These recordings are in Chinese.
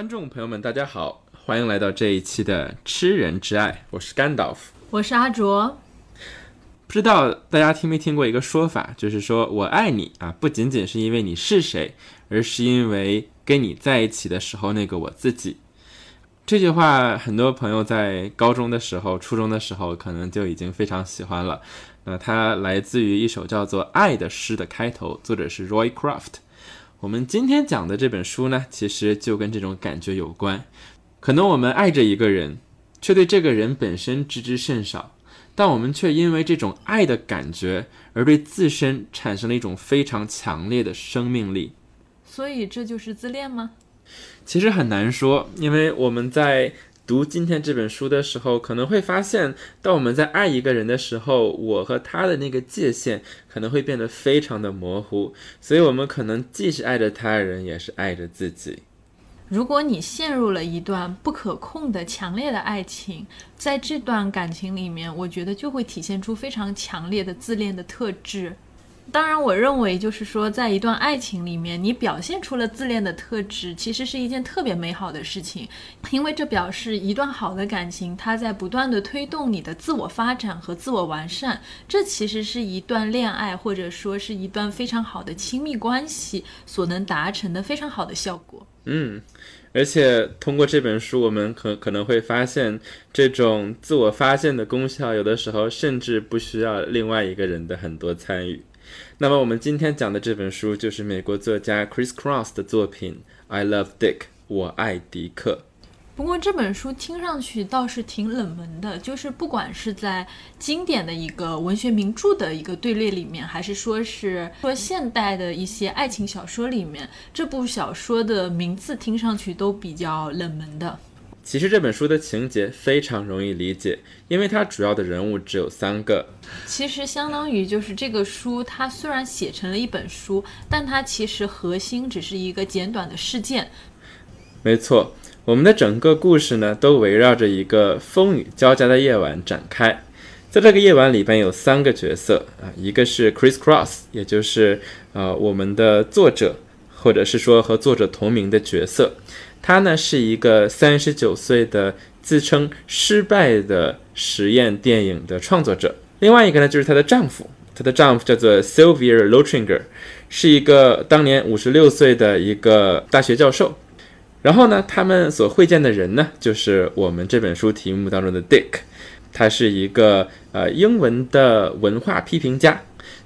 观众朋友们，大家好，欢迎来到这一期的《吃人之爱》，我是甘道夫。我是阿卓。不知道大家听没听过一个说法，就是说我爱你啊，不仅仅是因为你是谁，而是因为跟你在一起的时候那个我自己。这句话，很多朋友在高中的时候、初中的时候，可能就已经非常喜欢了。那它来自于一首叫做《爱》的诗的开头，作者是 Roy Craft。我们今天讲的这本书呢，其实就跟这种感觉有关。可能我们爱着一个人，却对这个人本身知之甚少，但我们却因为这种爱的感觉而对自身产生了一种非常强烈的生命力。所以这就是自恋吗？其实很难说，因为我们在。读今天这本书的时候，可能会发现，当我们在爱一个人的时候，我和他的那个界限可能会变得非常的模糊，所以我们可能既是爱着他人，也是爱着自己。如果你陷入了一段不可控的强烈的爱情，在这段感情里面，我觉得就会体现出非常强烈的自恋的特质。当然，我认为就是说，在一段爱情里面，你表现出了自恋的特质，其实是一件特别美好的事情，因为这表示一段好的感情，它在不断的推动你的自我发展和自我完善。这其实是一段恋爱，或者说是一段非常好的亲密关系所能达成的非常好的效果。嗯，而且通过这本书，我们可可能会发现，这种自我发现的功效，有的时候甚至不需要另外一个人的很多参与。那么我们今天讲的这本书就是美国作家 Chris Cross 的作品《I Love Dick》，我爱迪克。不过这本书听上去倒是挺冷门的，就是不管是在经典的一个文学名著的一个队列里面，还是说是说现代的一些爱情小说里面，这部小说的名字听上去都比较冷门的。其实这本书的情节非常容易理解，因为它主要的人物只有三个。其实相当于就是这个书，它虽然写成了一本书，但它其实核心只是一个简短的事件。没错，我们的整个故事呢，都围绕着一个风雨交加的夜晚展开。在这个夜晚里边有三个角色啊，一个是 Chris Cross，也就是呃我们的作者，或者是说和作者同名的角色。他呢是一个三十九岁的自称失败的实验电影的创作者。另外一个呢就是她的丈夫，她的丈夫叫做 Sylvia Lotringer，是一个当年五十六岁的一个大学教授。然后呢，他们所会见的人呢，就是我们这本书题目当中的 Dick，他是一个呃英文的文化批评家。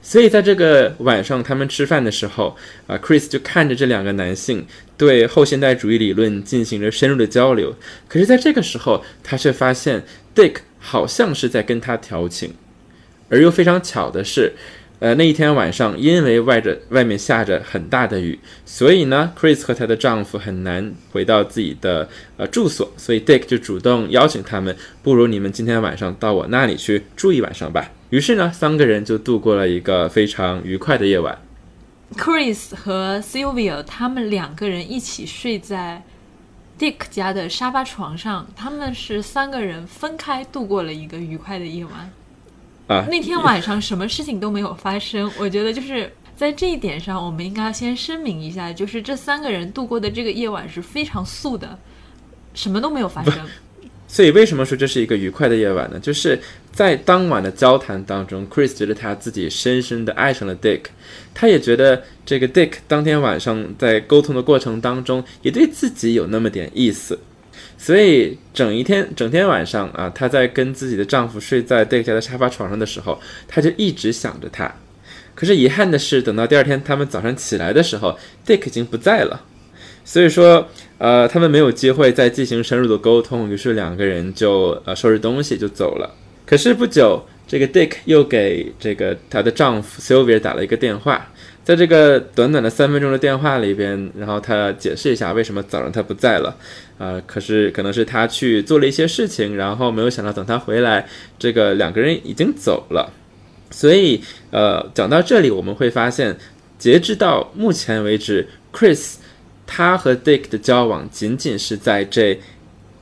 所以在这个晚上，他们吃饭的时候，啊，Chris 就看着这两个男性对后现代主义理论进行着深入的交流。可是，在这个时候，他却发现 Dick 好像是在跟他调情，而又非常巧的是。呃，那一天晚上，因为外着外面下着很大的雨，所以呢，Chris 和她的丈夫很难回到自己的呃住所，所以 Dick 就主动邀请他们，不如你们今天晚上到我那里去住一晚上吧。于是呢，三个人就度过了一个非常愉快的夜晚。Chris 和 Sylvia 他们两个人一起睡在 Dick 家的沙发床上，他们是三个人分开度过了一个愉快的夜晚。啊，那天晚上什么事情都没有发生。我觉得就是在这一点上，我们应该先声明一下，就是这三个人度过的这个夜晚是非常素的，什么都没有发生。所以为什么说这是一个愉快的夜晚呢？就是在当晚的交谈当中，Chris 觉得他自己深深的爱上了 Dick，他也觉得这个 Dick 当天晚上在沟通的过程当中也对自己有那么点意思。所以整一天整天晚上啊，她在跟自己的丈夫睡在 Dick 家的沙发床上的时候，她就一直想着他。可是遗憾的是，等到第二天他们早上起来的时候，Dick 已经不在了。所以说，呃，他们没有机会再进行深入的沟通，于是两个人就呃收拾东西就走了。可是不久，这个 Dick 又给这个她的丈夫 Sylvia 打了一个电话。在这个短短的三分钟的电话里边，然后他解释一下为什么早上他不在了，啊，可是可能是他去做了一些事情，然后没有想到等他回来，这个两个人已经走了。所以，呃，讲到这里，我们会发现，截至到目前为止，Chris 他和 Dick 的交往仅仅是在这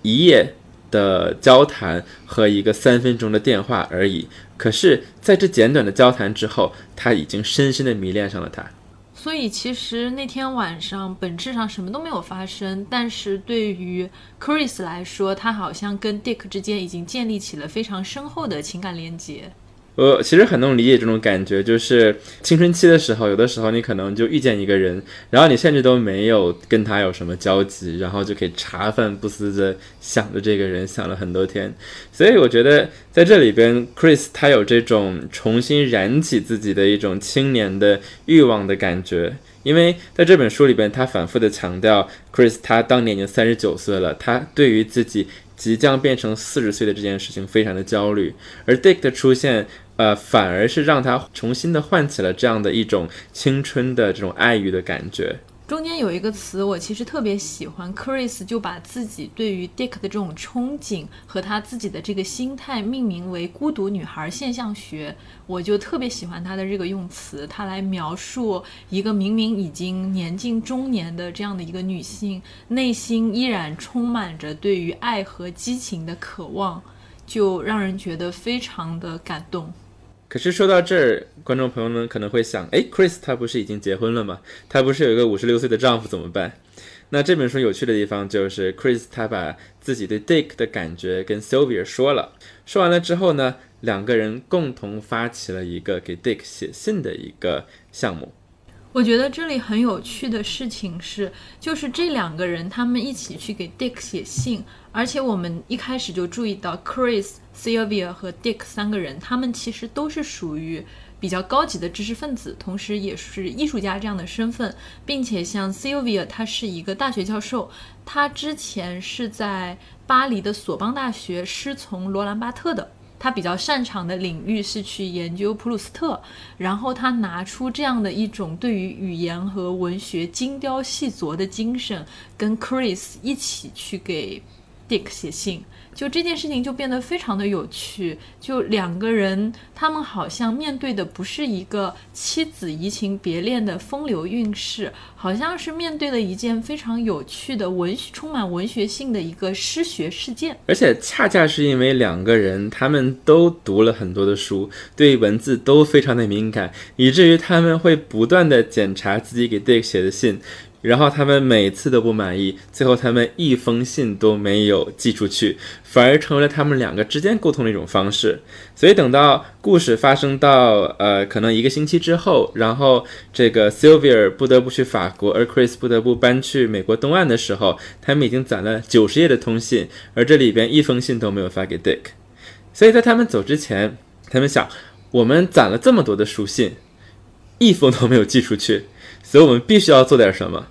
一夜的交谈和一个三分钟的电话而已。可是，在这简短的交谈之后，他已经深深的迷恋上了他。所以其实那天晚上本质上什么都没有发生，但是对于 Chris 来说，他好像跟 Dick 之间已经建立起了非常深厚的情感连接。我其实很能理解这种感觉，就是青春期的时候，有的时候你可能就遇见一个人，然后你甚至都没有跟他有什么交集，然后就可以茶饭不思的想着这个人，想了很多天。所以我觉得在这里边，Chris 他有这种重新燃起自己的一种青年的欲望的感觉，因为在这本书里边，他反复的强调，Chris 他当年已经三十九岁了，他对于自己即将变成四十岁的这件事情非常的焦虑，而 Dick 的出现。呃，反而是让他重新的唤起了这样的一种青春的这种爱欲的感觉。中间有一个词，我其实特别喜欢，Chris 就把自己对于 Dick 的这种憧憬和他自己的这个心态命名为“孤独女孩现象学”。我就特别喜欢他的这个用词，他来描述一个明明已经年近中年的这样的一个女性，内心依然充满着对于爱和激情的渴望，就让人觉得非常的感动。可是说到这儿，观众朋友们可能会想，哎，Chris 他不是已经结婚了吗？他不是有一个五十六岁的丈夫怎么办？那这本书有趣的地方就是，Chris 他把自己对 Dick 的感觉跟 Sylvia 说了，说完了之后呢，两个人共同发起了一个给 Dick 写信的一个项目。我觉得这里很有趣的事情是，就是这两个人他们一起去给 Dick 写信，而且我们一开始就注意到 Chris、Sylvia 和 Dick 三个人，他们其实都是属于比较高级的知识分子，同时也是艺术家这样的身份，并且像 Sylvia，他是一个大学教授，他之前是在巴黎的索邦大学师从罗兰巴特的。他比较擅长的领域是去研究普鲁斯特，然后他拿出这样的一种对于语言和文学精雕细琢的精神，跟 Chris 一起去给 Dick 写信。就这件事情就变得非常的有趣，就两个人，他们好像面对的不是一个妻子移情别恋的风流韵事，好像是面对了一件非常有趣的文学、充满文学性的一个失学事件。而且恰恰是因为两个人他们都读了很多的书，对文字都非常的敏感，以至于他们会不断的检查自己给 Dick 写的信。然后他们每次都不满意，最后他们一封信都没有寄出去，反而成为了他们两个之间沟通的一种方式。所以等到故事发生到呃可能一个星期之后，然后这个 Sylvia 不得不去法国，而 Chris 不得不搬去美国东岸的时候，他们已经攒了九十页的通信，而这里边一封信都没有发给 Dick。所以在他们走之前，他们想，我们攒了这么多的书信，一封都没有寄出去，所以我们必须要做点什么。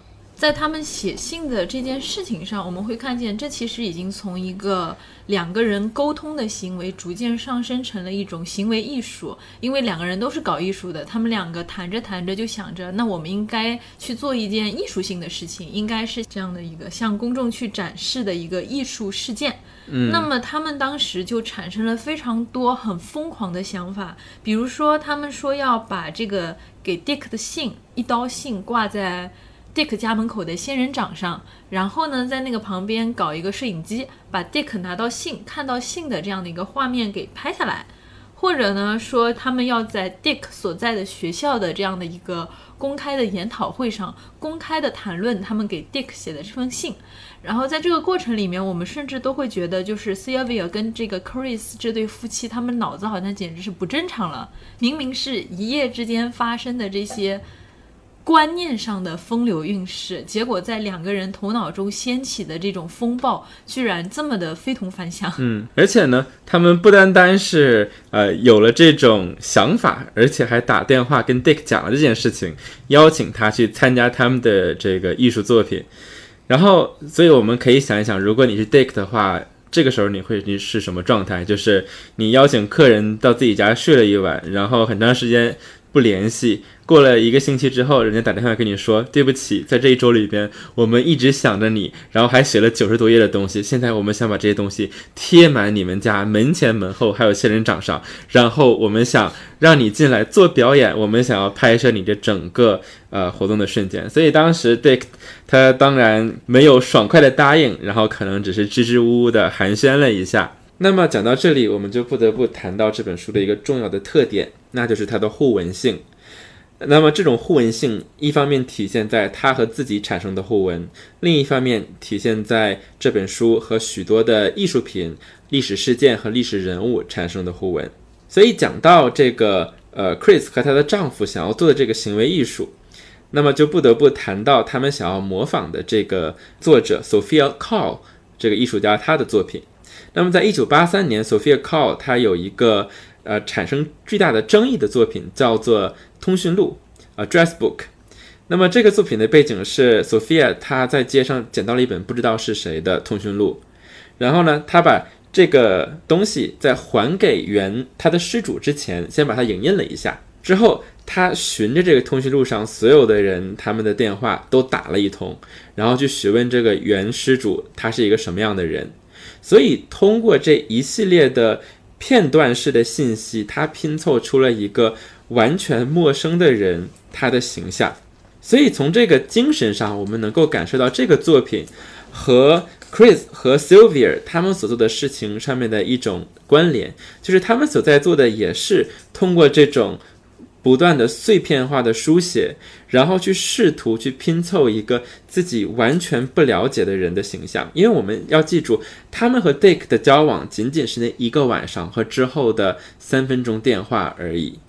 在他们写信的这件事情上，我们会看见，这其实已经从一个两个人沟通的行为，逐渐上升成了一种行为艺术。因为两个人都是搞艺术的，他们两个谈着谈着就想着，那我们应该去做一件艺术性的事情，应该是这样的一个向公众去展示的一个艺术事件。嗯，那么他们当时就产生了非常多很疯狂的想法，比如说，他们说要把这个给 Dick 的信一刀信挂在。Dick 家门口的仙人掌上，然后呢，在那个旁边搞一个摄影机，把 Dick 拿到信、看到信的这样的一个画面给拍下来，或者呢，说他们要在 Dick 所在的学校的这样的一个公开的研讨会上，公开的谈论他们给 Dick 写的这封信。然后在这个过程里面，我们甚至都会觉得，就是 Sylvia 跟这个 Chris 这对夫妻，他们脑子好像简直是不正常了。明明是一夜之间发生的这些。观念上的风流韵事，结果在两个人头脑中掀起的这种风暴，居然这么的非同凡响。嗯，而且呢，他们不单单是呃有了这种想法，而且还打电话跟 Dick 讲了这件事情，邀请他去参加他们的这个艺术作品。然后，所以我们可以想一想，如果你是 Dick 的话，这个时候你会你是什么状态？就是你邀请客人到自己家睡了一晚，然后很长时间不联系。过了一个星期之后，人家打电话跟你说：“对不起，在这一周里边，我们一直想着你，然后还写了九十多页的东西。现在我们想把这些东西贴满你们家门前门后，还有仙人掌上。然后我们想让你进来做表演，我们想要拍摄你这整个呃活动的瞬间。所以当时 Dick 他当然没有爽快的答应，然后可能只是支支吾吾的寒暄了一下。那么讲到这里，我们就不得不谈到这本书的一个重要的特点，那就是它的互文性。那么这种互文性，一方面体现在他和自己产生的互文，另一方面体现在这本书和许多的艺术品、历史事件和历史人物产生的互文。所以讲到这个，呃，Chris 和她的丈夫想要做的这个行为艺术，那么就不得不谈到他们想要模仿的这个作者 Sophia Call 这个艺术家他的作品。那么在一九八三年，Sophia Call 她有一个呃产生巨大的争议的作品，叫做。通讯录，（A Dress Book）。那么这个作品的背景是 Sophia 她在街上捡到了一本不知道是谁的通讯录，然后呢，她把这个东西在还给原他的失主之前，先把它影印了一下。之后，他循着这个通讯录上所有的人他们的电话都打了一通，然后去询问这个原失主他是一个什么样的人。所以通过这一系列的片段式的信息，他拼凑出了一个。完全陌生的人，他的形象，所以从这个精神上，我们能够感受到这个作品和 Chris 和 Sylvia 他们所做的事情上面的一种关联，就是他们所在做的也是通过这种不断的碎片化的书写，然后去试图去拼凑一个自己完全不了解的人的形象。因为我们要记住，他们和 Dick 的交往仅仅是那一个晚上和之后的三分钟电话而已。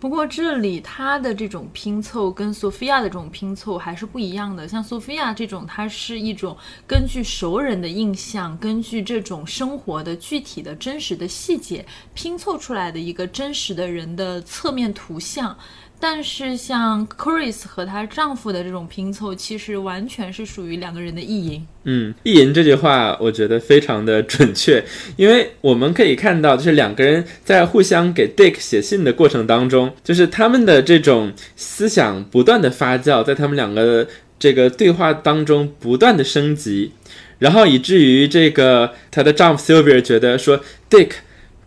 不过这里它的这种拼凑跟索菲亚的这种拼凑还是不一样的。像索菲亚这种，它是一种根据熟人的印象，根据这种生活的具体的真实的细节拼凑出来的一个真实的人的侧面图像。但是像 Chris 和她丈夫的这种拼凑，其实完全是属于两个人的意淫。嗯，意淫这句话我觉得非常的准确，因为我们可以看到，就是两个人在互相给 Dick 写信的过程当中，就是他们的这种思想不断的发酵，在他们两个的这个对话当中不断的升级，然后以至于这个她的丈夫 Sylvia 觉得说，Dick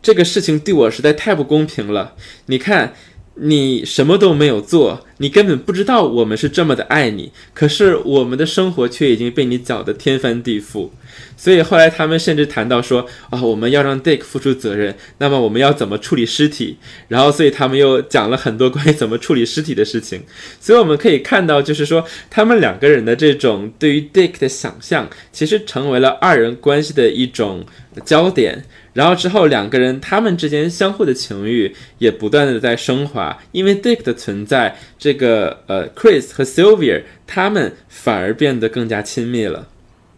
这个事情对我实在太不公平了，你看。你什么都没有做，你根本不知道我们是这么的爱你。可是我们的生活却已经被你搅得天翻地覆。所以后来他们甚至谈到说啊，我们要让 Dick 付出责任。那么我们要怎么处理尸体？然后所以他们又讲了很多关于怎么处理尸体的事情。所以我们可以看到，就是说他们两个人的这种对于 Dick 的想象，其实成为了二人关系的一种焦点。然后之后，两个人他们之间相互的情欲也不断的在升华，因为 Dick 的存在，这个呃 Chris 和 Sylvia 他们反而变得更加亲密了。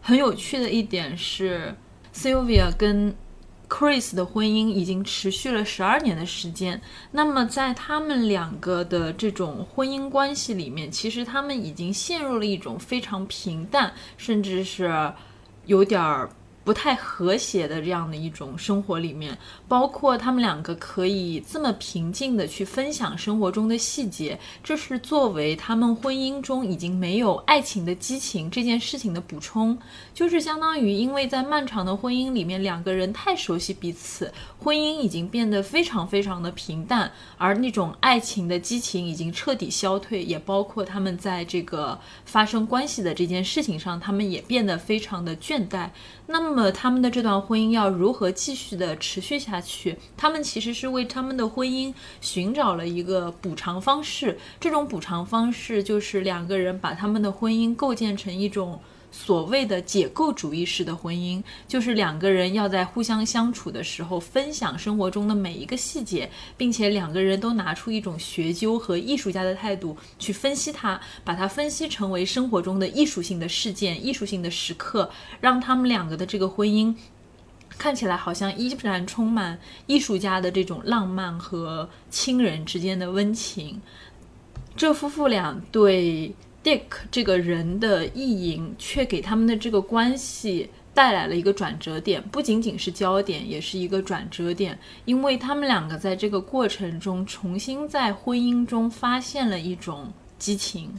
很有趣的一点是，Sylvia 跟 Chris 的婚姻已经持续了十二年的时间。那么在他们两个的这种婚姻关系里面，其实他们已经陷入了一种非常平淡，甚至是有点儿。不太和谐的这样的一种生活里面，包括他们两个可以这么平静的去分享生活中的细节，这是作为他们婚姻中已经没有爱情的激情这件事情的补充，就是相当于因为在漫长的婚姻里面，两个人太熟悉彼此，婚姻已经变得非常非常的平淡，而那种爱情的激情已经彻底消退，也包括他们在这个发生关系的这件事情上，他们也变得非常的倦怠。那么那么他们的这段婚姻要如何继续的持续下去？他们其实是为他们的婚姻寻找了一个补偿方式。这种补偿方式就是两个人把他们的婚姻构建成一种。所谓的解构主义式的婚姻，就是两个人要在互相相处的时候分享生活中的每一个细节，并且两个人都拿出一种学究和艺术家的态度去分析它，把它分析成为生活中的艺术性的事件、艺术性的时刻，让他们两个的这个婚姻看起来好像依然充满艺术家的这种浪漫和亲人之间的温情。这夫妇俩对。Dick 这个人的意淫，却给他们的这个关系带来了一个转折点，不仅仅是焦点，也是一个转折点，因为他们两个在这个过程中重新在婚姻中发现了一种激情。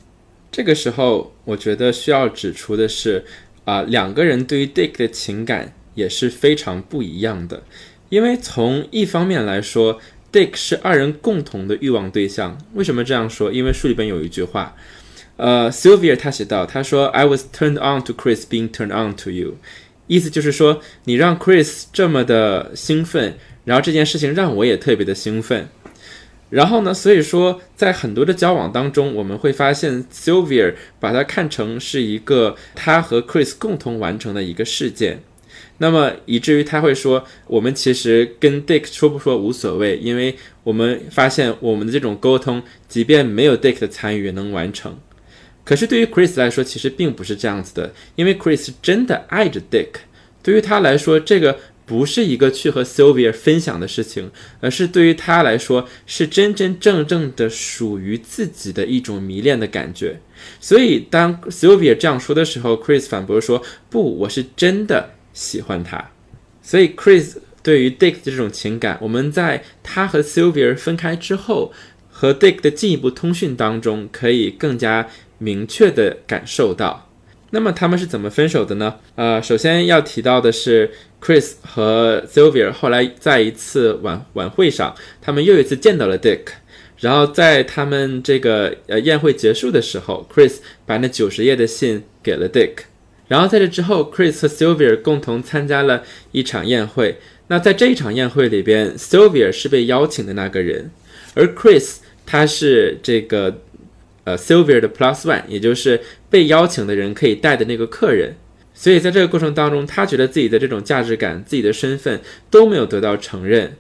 这个时候，我觉得需要指出的是，啊，两个人对于 Dick 的情感也是非常不一样的，因为从一方面来说，Dick 是二人共同的欲望对象。为什么这样说？因为书里边有一句话。呃，Sylvia 他写道：“他说，I was turned on to Chris being turned on to you，意思就是说，你让 Chris 这么的兴奋，然后这件事情让我也特别的兴奋。然后呢，所以说在很多的交往当中，我们会发现 Sylvia 把它看成是一个他和 Chris 共同完成的一个事件。那么以至于他会说，我们其实跟 Dick 说不说无所谓，因为我们发现我们的这种沟通，即便没有 Dick 的参与也能完成。可是对于 Chris 来说，其实并不是这样子的，因为 Chris 真的爱着 Dick。对于他来说，这个不是一个去和 Sylvia 分享的事情，而是对于他来说是真真正正的属于自己的一种迷恋的感觉。所以当 Sylvia 这样说的时候，Chris 反驳说：“不，我是真的。”喜欢他，所以 Chris 对于 Dick 这种情感，我们在他和 Sylvia 分开之后，和 Dick 的进一步通讯当中，可以更加明确的感受到。那么他们是怎么分手的呢？呃，首先要提到的是，Chris 和 Sylvia 后来在一次晚晚会上，他们又一次见到了 Dick，然后在他们这个呃宴会结束的时候，Chris 把那九十页的信给了 Dick。然后在这之后，Chris 和 Sylvia 共同参加了一场宴会。那在这一场宴会里边，Sylvia 是被邀请的那个人，而 Chris 他是这个呃 Sylvia 的 Plus One，也就是被邀请的人可以带的那个客人。所以在这个过程当中，他觉得自己的这种价值感、自己的身份都没有得到承认。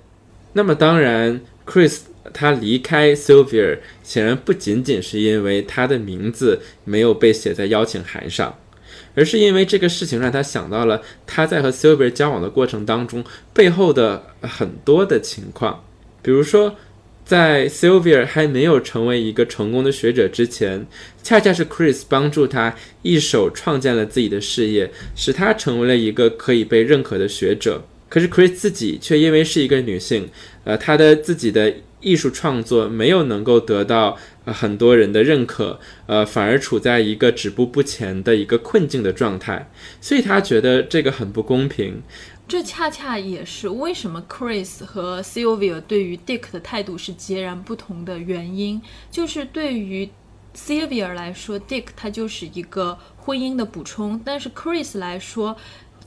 那么当然，Chris 他离开 Sylvia 显然不仅仅是因为他的名字没有被写在邀请函上。而是因为这个事情让他想到了他在和 Sylvia 交往的过程当中背后的很多的情况，比如说，在 Sylvia 还没有成为一个成功的学者之前，恰恰是 Chris 帮助他一手创建了自己的事业，使他成为了一个可以被认可的学者。可是 Chris 自己却因为是一个女性，呃，她的自己的艺术创作没有能够得到。很多人的认可，呃，反而处在一个止步不前的一个困境的状态，所以他觉得这个很不公平。这恰恰也是为什么 Chris 和 Sylvia 对于 Dick 的态度是截然不同的原因。就是对于 Sylvia 来说，Dick 他就是一个婚姻的补充，但是 Chris 来说。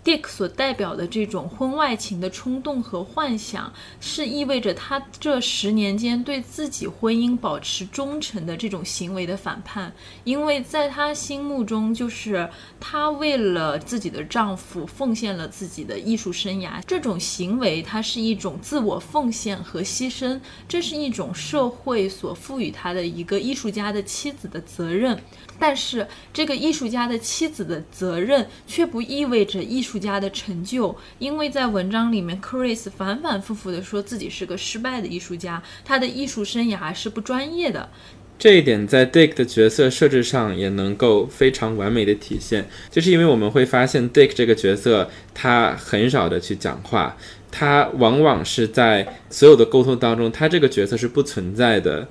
Dick 所代表的这种婚外情的冲动和幻想，是意味着他这十年间对自己婚姻保持忠诚的这种行为的反叛。因为在他心目中，就是他为了自己的丈夫奉献了自己的艺术生涯，这种行为它是一种自我奉献和牺牲，这是一种社会所赋予他的一个艺术家的妻子的责任。但是，这个艺术家的妻子的责任却不意味着艺术家的成就，因为在文章里面，Chris 反反复复的说自己是个失败的艺术家，他的艺术生涯是不专业的。这一点在 Dick 的角色设置上也能够非常完美的体现，就是因为我们会发现 Dick 这个角色他很少的去讲话，他往往是在所有的沟通当中，他这个角色是不存在的。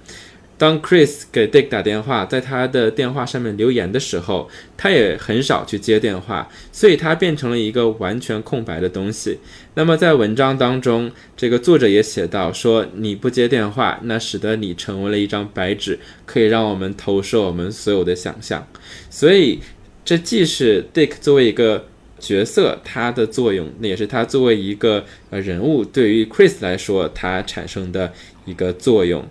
当 Chris 给 Dick 打电话，在他的电话上面留言的时候，他也很少去接电话，所以他变成了一个完全空白的东西。那么在文章当中，这个作者也写到说，你不接电话，那使得你成为了一张白纸，可以让我们投射我们所有的想象。所以，这既是 Dick 作为一个角色他的作用，那也是他作为一个呃人物对于 Chris 来说他产生的一个作用。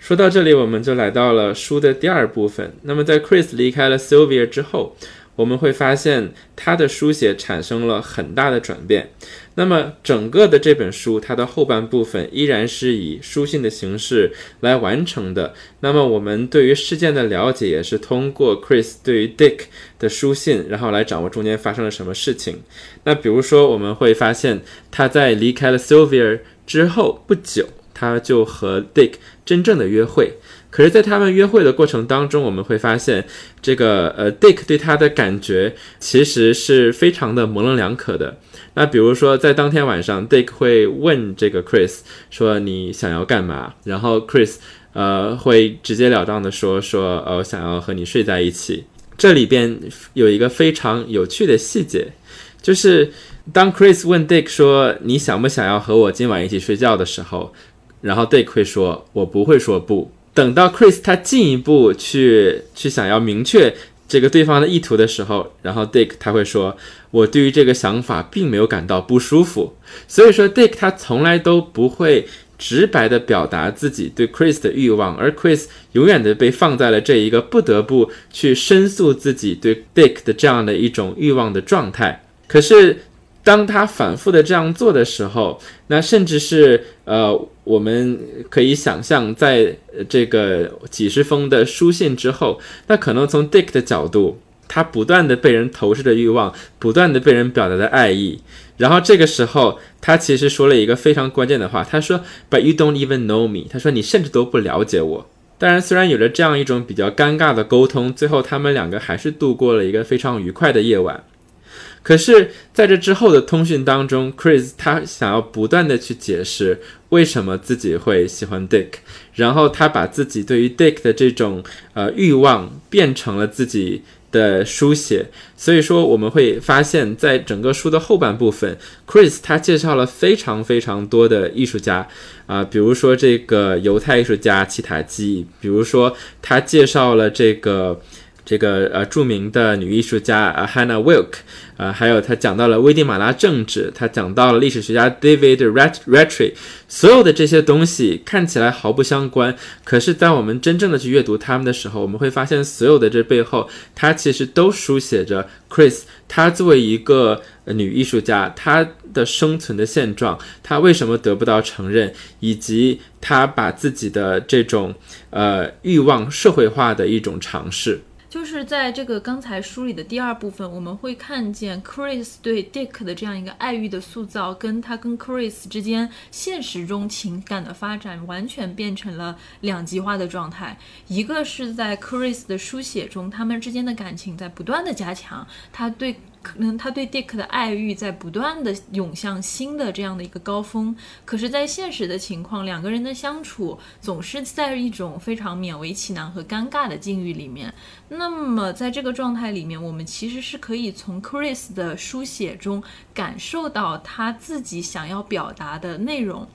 说到这里，我们就来到了书的第二部分。那么，在 Chris 离开了 Sylvia 之后，我们会发现他的书写产生了很大的转变。那么，整个的这本书，它的后半部分依然是以书信的形式来完成的。那么，我们对于事件的了解也是通过 Chris 对于 Dick 的书信，然后来掌握中间发生了什么事情。那比如说，我们会发现他在离开了 Sylvia 之后不久。他就和 Dick 真正的约会，可是，在他们约会的过程当中，我们会发现，这个呃，Dick 对他的感觉其实是非常的模棱两可的。那比如说，在当天晚上，Dick 会问这个 Chris 说：“你想要干嘛？”然后 Chris 呃会直截了当的说：“说呃，想要和你睡在一起。”这里边有一个非常有趣的细节，就是当 Chris 问 Dick 说：“你想不想要和我今晚一起睡觉？”的时候。然后 Dick 会说：“我不会说不。”等到 Chris 他进一步去去想要明确这个对方的意图的时候，然后 Dick 他会说：“我对于这个想法并没有感到不舒服。”所以说，Dick 他从来都不会直白的表达自己对 Chris 的欲望，而 Chris 永远的被放在了这一个不得不去申诉自己对 Dick 的这样的一种欲望的状态。可是，当他反复的这样做的时候，那甚至是呃，我们可以想象，在这个几十封的书信之后，那可能从 Dick 的角度，他不断的被人投射的欲望，不断的被人表达的爱意。然后这个时候，他其实说了一个非常关键的话，他说：“But you don't even know me。”他说：“你甚至都不了解我。”当然，虽然有了这样一种比较尴尬的沟通，最后他们两个还是度过了一个非常愉快的夜晚。可是，在这之后的通讯当中，Chris 他想要不断的去解释为什么自己会喜欢 Dick，然后他把自己对于 Dick 的这种呃欲望变成了自己。的书写，所以说我们会发现，在整个书的后半部分，Chris 他介绍了非常非常多的艺术家啊，比如说这个犹太艺术家齐塔基，比如说他介绍了这个这个呃著名的女艺术家啊 Hannah Wilk。啊，还有他讲到了危地马拉政治，他讲到了历史学家 David Rattray，所有的这些东西看起来毫不相关，可是，在我们真正的去阅读他们的时候，我们会发现，所有的这背后，他其实都书写着 Chris，他作为一个女艺术家，她的生存的现状，她为什么得不到承认，以及她把自己的这种呃欲望社会化的一种尝试。就是在这个刚才梳理的第二部分，我们会看见 Chris 对 Dick 的这样一个爱欲的塑造，跟他跟 Chris 之间现实中情感的发展，完全变成了两极化的状态。一个是在 Chris 的书写中，他们之间的感情在不断的加强，他对。可能他对 Dick 的爱欲在不断的涌向新的这样的一个高峰，可是，在现实的情况，两个人的相处总是在一种非常勉为其难和尴尬的境遇里面。那么，在这个状态里面，我们其实是可以从 Chris 的书写中感受到他自己想要表达的内容。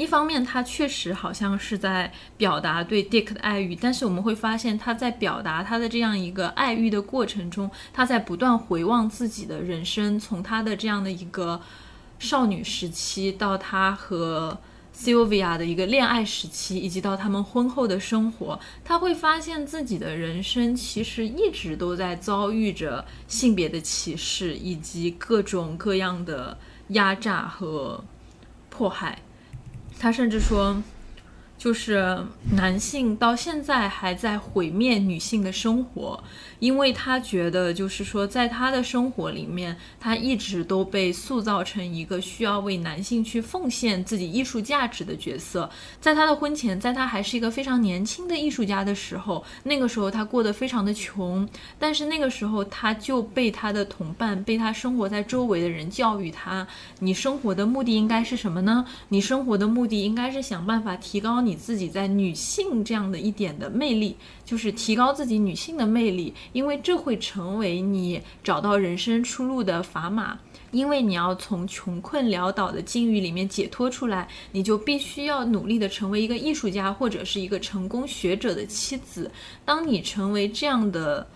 一方面，他确实好像是在表达对 Dick 的爱欲，但是我们会发现他在表达他的这样一个爱欲的过程中，他在不断回望自己的人生，从他的这样的一个少女时期到他和 Sylvia 的一个恋爱时期，以及到他们婚后的生活，他会发现自己的人生其实一直都在遭遇着性别的歧视以及各种各样的压榨和迫害。他甚至说。就是男性到现在还在毁灭女性的生活，因为他觉得，就是说，在他的生活里面，他一直都被塑造成一个需要为男性去奉献自己艺术价值的角色。在他的婚前，在他还是一个非常年轻的艺术家的时候，那个时候他过得非常的穷，但是那个时候他就被他的同伴，被他生活在周围的人教育他：你生活的目的应该是什么呢？你生活的目的应该是想办法提高你。你自己在女性这样的一点的魅力，就是提高自己女性的魅力，因为这会成为你找到人生出路的砝码。因为你要从穷困潦倒的境遇里面解脱出来，你就必须要努力的成为一个艺术家或者是一个成功学者的妻子。当你成为这样的。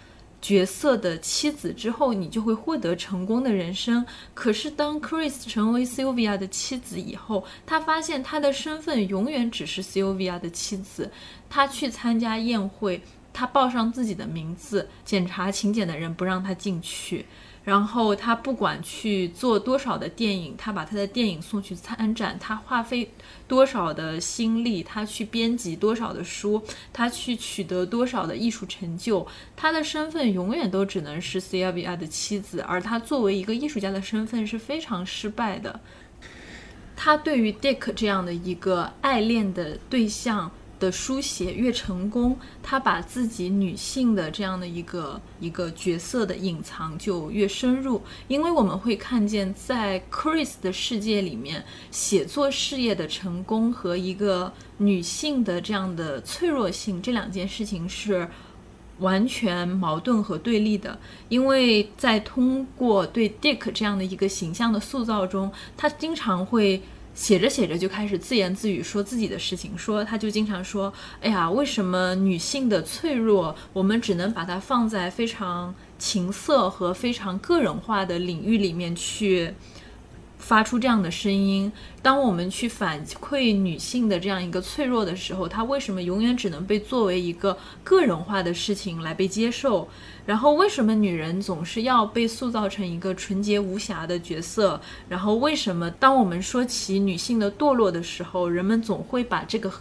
角色的妻子之后，你就会获得成功的人生。可是，当 Chris 成为 Sylvia 的妻子以后，他发现他的身份永远只是 Sylvia 的妻子。他去参加宴会，他报上自己的名字，检查请柬的人不让他进去。然后他不管去做多少的电影，他把他的电影送去参展，他花费多少的心力，他去编辑多少的书，他去取得多少的艺术成就，他的身份永远都只能是 c l v i 的妻子，而他作为一个艺术家的身份是非常失败的。他对于 Dick 这样的一个爱恋的对象。的书写越成功，他把自己女性的这样的一个一个角色的隐藏就越深入，因为我们会看见，在 Chris 的世界里面，写作事业的成功和一个女性的这样的脆弱性这两件事情是完全矛盾和对立的，因为在通过对 Dick 这样的一个形象的塑造中，他经常会。写着写着就开始自言自语说自己的事情，说他就经常说：“哎呀，为什么女性的脆弱，我们只能把它放在非常情色和非常个人化的领域里面去发出这样的声音。当我们去反馈女性的这样一个脆弱的时候，她为什么永远只能被作为一个个人化的事情来被接受？然后为什么女人总是要被塑造成一个纯洁无瑕的角色？然后为什么当我们说起女性的堕落的时候，人们总会把这个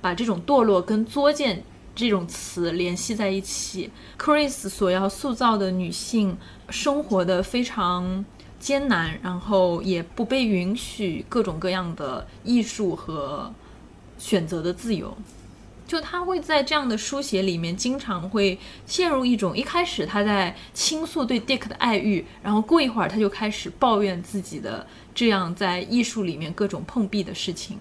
把这种堕落跟作践这种词联系在一起？Chris 所要塑造的女性生活的非常。艰难，然后也不被允许各种各样的艺术和选择的自由。就他会在这样的书写里面，经常会陷入一种一开始他在倾诉对 Dick 的爱欲，然后过一会儿他就开始抱怨自己的这样在艺术里面各种碰壁的事情。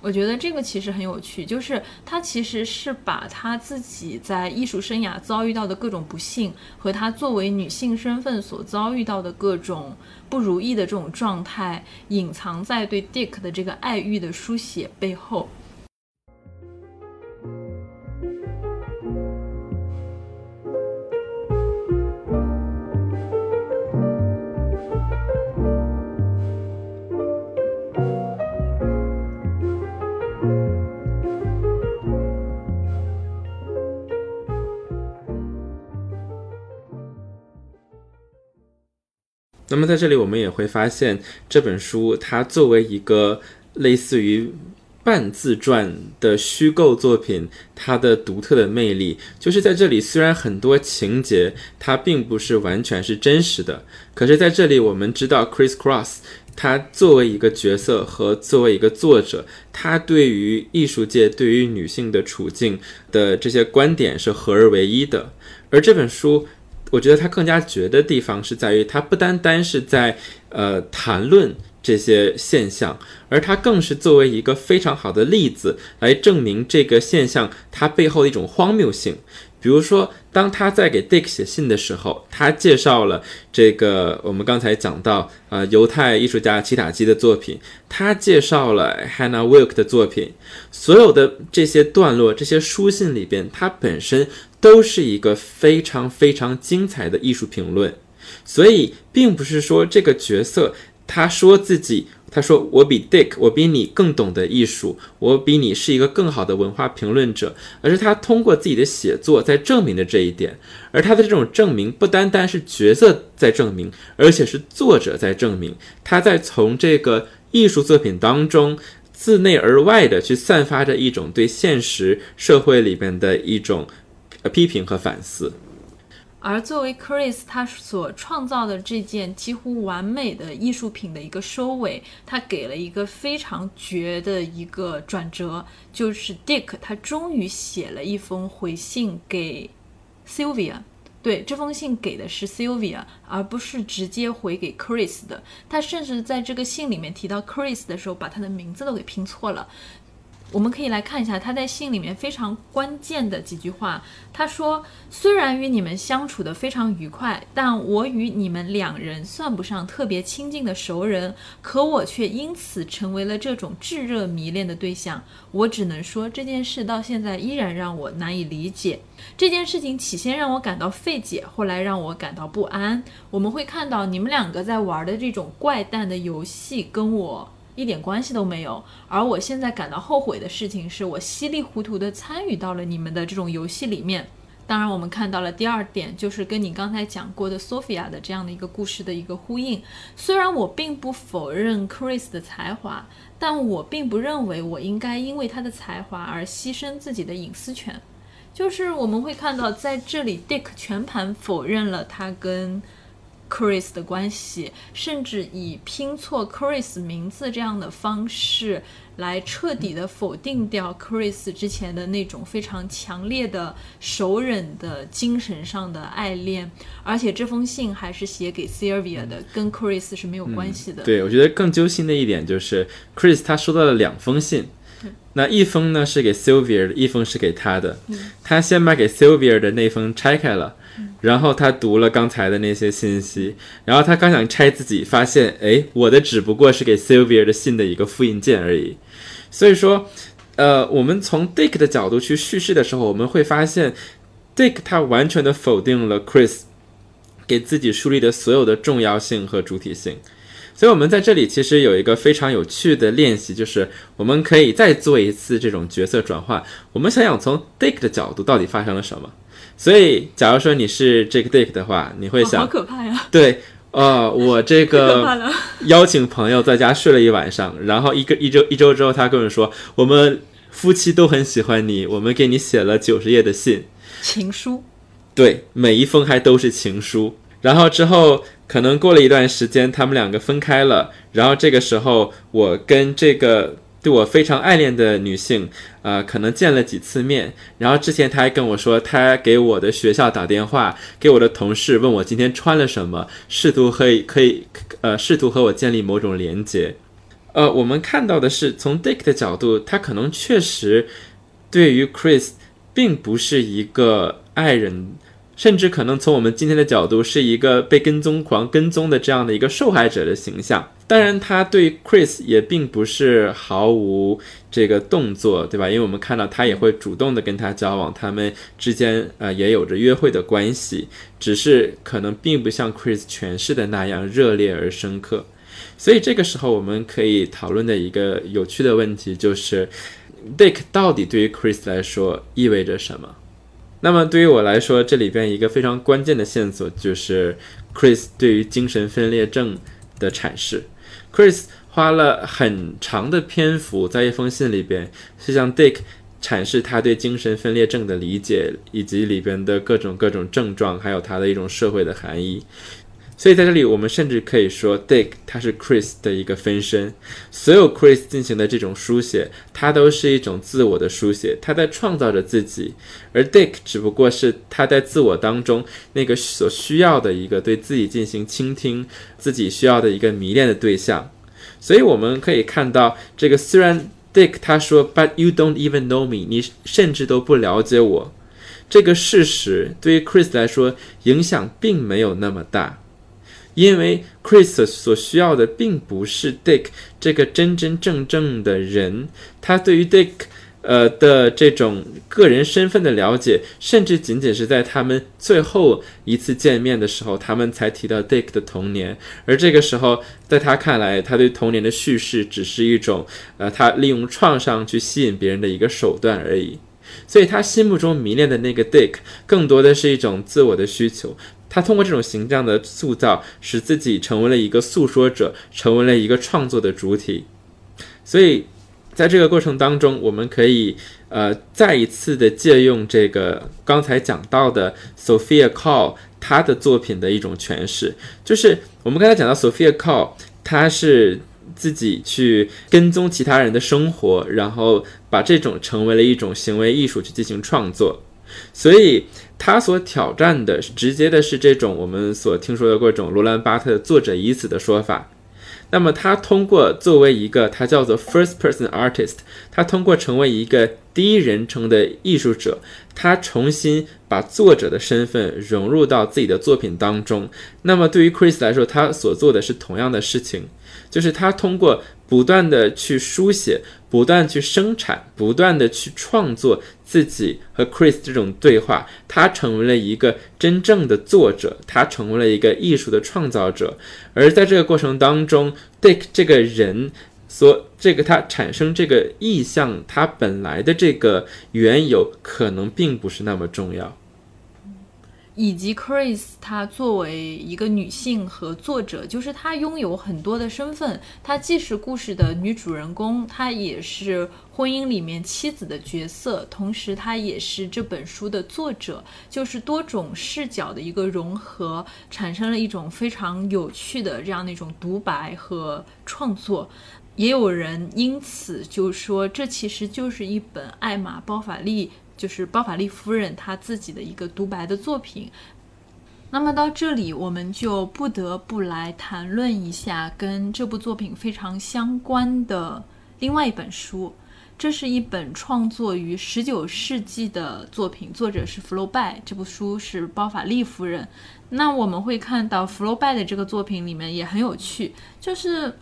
我觉得这个其实很有趣，就是他其实是把他自己在艺术生涯遭遇到的各种不幸，和他作为女性身份所遭遇到的各种不如意的这种状态，隐藏在对 Dick 的这个爱欲的书写背后。那么在这里，我们也会发现这本书它作为一个类似于半自传的虚构作品，它的独特的魅力就是在这里。虽然很多情节它并不是完全是真实的，可是在这里我们知道，Chris Cross 他作为一个角色和作为一个作者，他对于艺术界、对于女性的处境的这些观点是合而为一的。而这本书。我觉得它更加绝的地方是在于，它不单单是在呃谈论这些现象，而它更是作为一个非常好的例子来证明这个现象它背后的一种荒谬性。比如说，当他在给 Dick 写信的时候，他介绍了这个我们刚才讲到啊犹太艺术家齐塔基的作品，他介绍了 Hannah Wilk 的作品，所有的这些段落、这些书信里边，它本身都是一个非常非常精彩的艺术评论，所以并不是说这个角色他说自己。他说：“我比 Dick，我比你更懂得艺术，我比你是一个更好的文化评论者。”而是他通过自己的写作在证明的这一点。而他的这种证明不单单是角色在证明，而且是作者在证明。他在从这个艺术作品当中自内而外的去散发着一种对现实社会里边的一种批评和反思。而作为 Chris 他所创造的这件几乎完美的艺术品的一个收尾，他给了一个非常绝的一个转折，就是 Dick 他终于写了一封回信给 Sylvia。对，这封信给的是 Sylvia，而不是直接回给 Chris 的。他甚至在这个信里面提到 Chris 的时候，把他的名字都给拼错了。我们可以来看一下他在信里面非常关键的几句话。他说：“虽然与你们相处的非常愉快，但我与你们两人算不上特别亲近的熟人，可我却因此成为了这种炙热迷恋的对象。我只能说这件事到现在依然让我难以理解。这件事情起先让我感到费解，后来让我感到不安。我们会看到你们两个在玩的这种怪诞的游戏，跟我。”一点关系都没有，而我现在感到后悔的事情是我稀里糊涂地参与到了你们的这种游戏里面。当然，我们看到了第二点，就是跟你刚才讲过的 Sophia 的这样的一个故事的一个呼应。虽然我并不否认 Chris 的才华，但我并不认为我应该因为他的才华而牺牲自己的隐私权。就是我们会看到，在这里，Dick 全盘否认了他跟。Chris 的关系，甚至以拼错 Chris 名字这样的方式来彻底的否定掉 Chris 之前的那种非常强烈的熟人的精神上的爱恋，而且这封信还是写给 Sylvia 的，跟 Chris 是没有关系的。对，我觉得更揪心的一点就是 Chris 他收到了两封信，那一封呢是给 Sylvia 的，一封是给他的。他先把给 Sylvia 的那封拆开了。然后他读了刚才的那些信息，然后他刚想拆自己，发现哎，我的只不过是给 Sylvia 的信的一个复印件而已。所以说，呃，我们从 Dick 的角度去叙事的时候，我们会发现，Dick 他完全的否定了 Chris 给自己树立的所有的重要性和主体性。所以，我们在这里其实有一个非常有趣的练习，就是我们可以再做一次这种角色转换。我们想想从 Dick 的角度到底发生了什么。所以，假如说你是这个 Dick 的话，你会想，好可怕呀！对，呃，我这个 邀请朋友在家睡了一晚上，然后一个一周一周之后，他跟我说，我们夫妻都很喜欢你，我们给你写了九十页的信，情书。对，每一封还都是情书。然后之后。可能过了一段时间，他们两个分开了。然后这个时候，我跟这个对我非常爱恋的女性，呃，可能见了几次面。然后之前他还跟我说，他给我的学校打电话，给我的同事问我今天穿了什么，试图可以可以，呃，试图和我建立某种连接。呃，我们看到的是从 Dick 的角度，他可能确实对于 Chris 并不是一个爱人。甚至可能从我们今天的角度，是一个被跟踪狂跟踪的这样的一个受害者的形象。当然，他对 Chris 也并不是毫无这个动作，对吧？因为我们看到他也会主动的跟他交往，他们之间呃也有着约会的关系，只是可能并不像 Chris 诠释的那样热烈而深刻。所以这个时候，我们可以讨论的一个有趣的问题就是，Dick 到底对于 Chris 来说意味着什么？那么对于我来说，这里边一个非常关键的线索就是 Chris 对于精神分裂症的阐释。Chris 花了很长的篇幅在一封信里边，是向 Dick 阐释他对精神分裂症的理解，以及里边的各种各种症状，还有他的一种社会的含义。所以在这里，我们甚至可以说，Dick 他是 Chris 的一个分身。所有 Chris 进行的这种书写，它都是一种自我的书写，他在创造着自己，而 Dick 只不过是他在自我当中那个所需要的一个对自己进行倾听、自己需要的一个迷恋的对象。所以我们可以看到，这个虽然 Dick 他说，But you don't even know me，你甚至都不了解我，这个事实对于 Chris 来说影响并没有那么大。因为 Chris 所需要的并不是 Dick 这个真真正正的人，他对于 Dick 呃的这种个人身份的了解，甚至仅仅是在他们最后一次见面的时候，他们才提到 Dick 的童年。而这个时候，在他看来，他对童年的叙事只是一种呃，他利用创伤去吸引别人的一个手段而已。所以他心目中迷恋的那个 Dick，更多的是一种自我的需求。他通过这种形象的塑造，使自己成为了一个诉说者，成为了一个创作的主体。所以，在这个过程当中，我们可以呃再一次的借用这个刚才讲到的 Sophia Call 他的作品的一种诠释，就是我们刚才讲到 Sophia Call，他是自己去跟踪其他人的生活，然后把这种成为了一种行为艺术去进行创作，所以。他所挑战的直接的是这种我们所听说的各种罗兰巴特作者已死的说法。那么他通过作为一个他叫做 first person artist，他通过成为一个第一人称的艺术者，他重新把作者的身份融入到自己的作品当中。那么对于 Chris 来说，他所做的是同样的事情，就是他通过。不断的去书写，不断去生产，不断的去创作自己和 Chris 这种对话，他成为了一个真正的作者，他成为了一个艺术的创造者。而在这个过程当中，Dick 这个人所这个他产生这个意向，他本来的这个缘由可能并不是那么重要。以及 Chris，她作为一个女性和作者，就是她拥有很多的身份。她既是故事的女主人公，她也是婚姻里面妻子的角色，同时她也是这本书的作者。就是多种视角的一个融合，产生了一种非常有趣的这样的一种独白和创作。也有人因此就说，这其实就是一本艾玛·包法利。就是包法利夫人她自己的一个独白的作品。那么到这里，我们就不得不来谈论一下跟这部作品非常相关的另外一本书。这是一本创作于十九世纪的作品，作者是福楼拜。这部书是包法利夫人。那我们会看到福楼拜的这个作品里面也很有趣，就是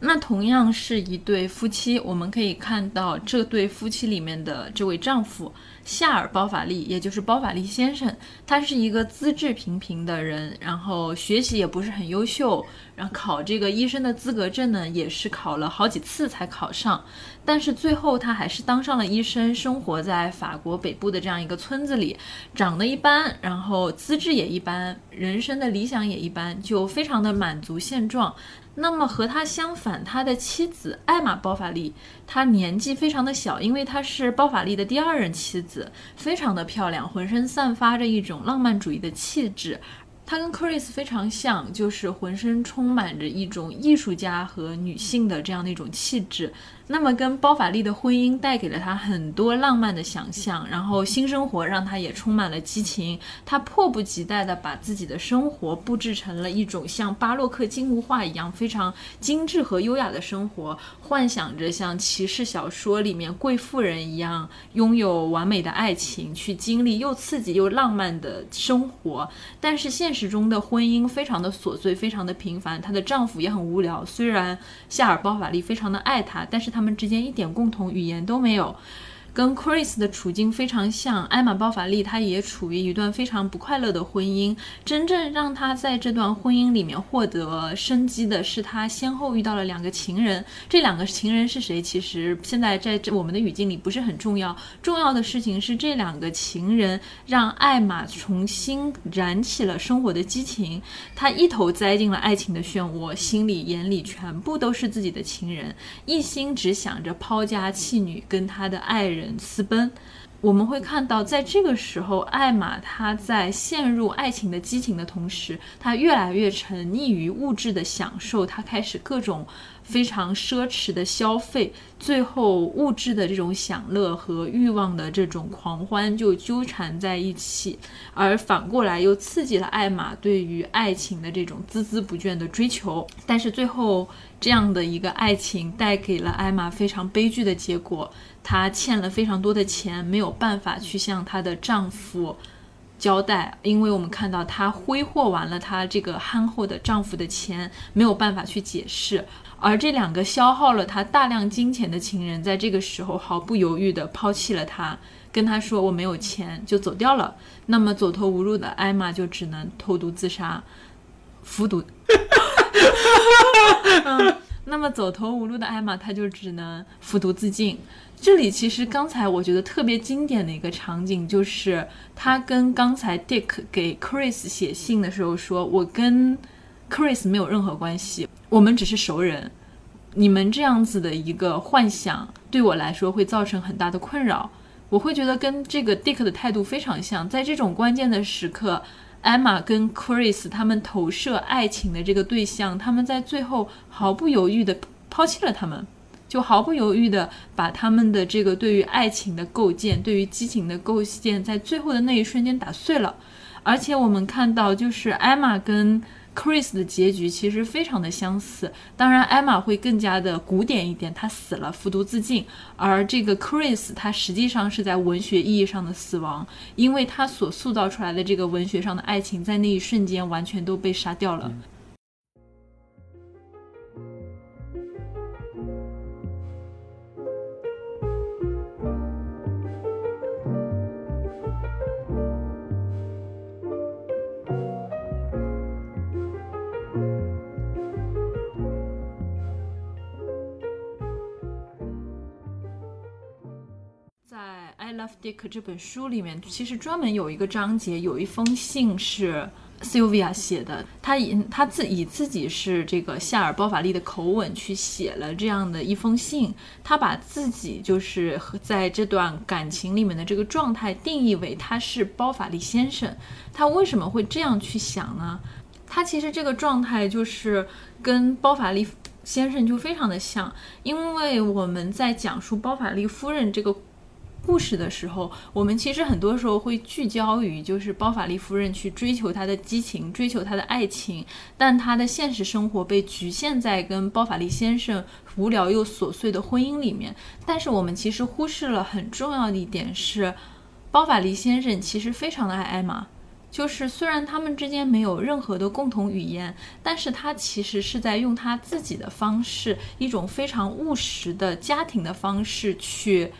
那同样是一对夫妻，我们可以看到这对夫妻里面的这位丈夫夏尔·包法利，也就是包法利先生，他是一个资质平平的人，然后学习也不是很优秀，然后考这个医生的资格证呢，也是考了好几次才考上，但是最后他还是当上了医生，生活在法国北部的这样一个村子里，长得一般，然后资质也一般，人生的理想也一般，就非常的满足现状。那么和他相反，他的妻子艾玛·包法利，她年纪非常的小，因为她是包法利的第二任妻子，非常的漂亮，浑身散发着一种浪漫主义的气质。她跟 Chris 非常像，就是浑身充满着一种艺术家和女性的这样的一种气质。那么，跟包法利的婚姻带给了他很多浪漫的想象，然后新生活让他也充满了激情。他迫不及待地把自己的生活布置成了一种像巴洛克静物画一样非常精致和优雅的生活，幻想着像骑士小说里面贵妇人一样拥有完美的爱情，去经历又刺激又浪漫的生活。但是现实中的婚姻非常的琐碎，非常的平凡。她的丈夫也很无聊。虽然夏尔·包法利非常的爱她，但是。他们之间一点共同语言都没有。跟 Chris 的处境非常像，艾玛·包法利她也处于一段非常不快乐的婚姻。真正让她在这段婚姻里面获得生机的是，她先后遇到了两个情人。这两个情人是谁？其实现在在这我们的语境里不是很重要。重要的事情是，这两个情人让艾玛重新燃起了生活的激情。她一头栽进了爱情的漩涡，心里眼里全部都是自己的情人，一心只想着抛家弃女，跟他的爱人。私奔，我们会看到，在这个时候，艾玛她在陷入爱情的激情的同时，她越来越沉溺于物质的享受，她开始各种。非常奢侈的消费，最后物质的这种享乐和欲望的这种狂欢就纠缠在一起，而反过来又刺激了艾玛对于爱情的这种孜孜不倦的追求。但是最后，这样的一个爱情带给了艾玛非常悲剧的结果，她欠了非常多的钱，没有办法去向她的丈夫交代，因为我们看到她挥霍完了她这个憨厚的丈夫的钱，没有办法去解释。而这两个消耗了她大量金钱的情人，在这个时候毫不犹豫地抛弃了她，跟她说我没有钱就走掉了。那么走投无路的艾玛就只能投毒自杀，服毒。嗯，那么走投无路的艾玛，她就只能服毒自尽。这里其实刚才我觉得特别经典的一个场景，就是他跟刚才 Dick 给 Chris 写信的时候说：“我跟 Chris 没有任何关系。”我们只是熟人，你们这样子的一个幻想对我来说会造成很大的困扰。我会觉得跟这个 Dick 的态度非常像，在这种关键的时刻，Emma 跟 Chris 他们投射爱情的这个对象，他们在最后毫不犹豫地抛弃了他们，就毫不犹豫地把他们的这个对于爱情的构建、对于激情的构建，在最后的那一瞬间打碎了。而且我们看到，就是 Emma 跟 Chris 的结局其实非常的相似，当然艾玛会更加的古典一点，他死了，服毒自尽，而这个 Chris 他实际上是在文学意义上的死亡，因为他所塑造出来的这个文学上的爱情，在那一瞬间完全都被杀掉了。《I Love Dick》这本书里面，其实专门有一个章节，有一封信是 Sylvia 写的。他以他自以自己是这个夏尔·包法利的口吻去写了这样的一封信。他把自己就是在这段感情里面的这个状态定义为他是包法利先生。他为什么会这样去想呢？他其实这个状态就是跟包法利先生就非常的像，因为我们在讲述包法利夫人这个。故事的时候，我们其实很多时候会聚焦于就是包法利夫人去追求她的激情，追求她的爱情，但她的现实生活被局限在跟包法利先生无聊又琐碎的婚姻里面。但是我们其实忽视了很重要的一点是，包法利先生其实非常的爱艾玛。就是虽然他们之间没有任何的共同语言，但是他其实是在用他自己的方式，一种非常务实的家庭的方式去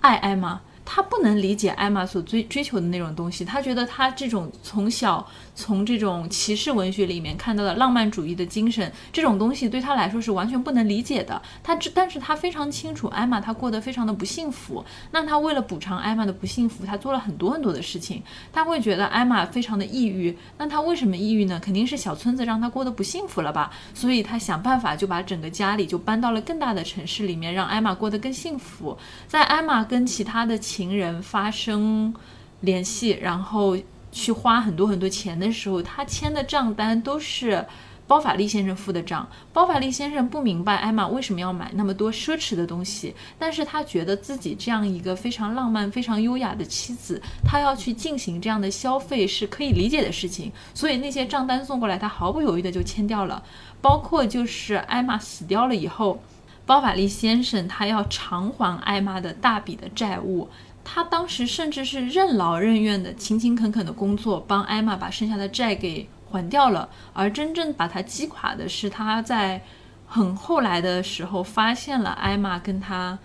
爱艾玛。他不能理解艾玛所追追求的那种东西，他觉得他这种从小从这种骑士文学里面看到的浪漫主义的精神，这种东西对他来说是完全不能理解的。他只，但是他非常清楚艾玛她过得非常的不幸福。那他为了补偿艾玛的不幸福，他做了很多很多的事情。他会觉得艾玛非常的抑郁，那他为什么抑郁呢？肯定是小村子让他过得不幸福了吧？所以他想办法就把整个家里就搬到了更大的城市里面，让艾玛过得更幸福。在艾玛跟其他的。情人发生联系，然后去花很多很多钱的时候，他签的账单都是包法利先生付的账。包法利先生不明白艾玛为什么要买那么多奢侈的东西，但是他觉得自己这样一个非常浪漫、非常优雅的妻子，他要去进行这样的消费是可以理解的事情。所以那些账单送过来，他毫不犹豫的就签掉了。包括就是艾玛死掉了以后，包法利先生他要偿还艾玛的大笔的债务。他当时甚至是任劳任怨的、勤勤恳恳的工作，帮艾玛把剩下的债给还掉了。而真正把他击垮的是，他在很后来的时候发现了艾玛跟他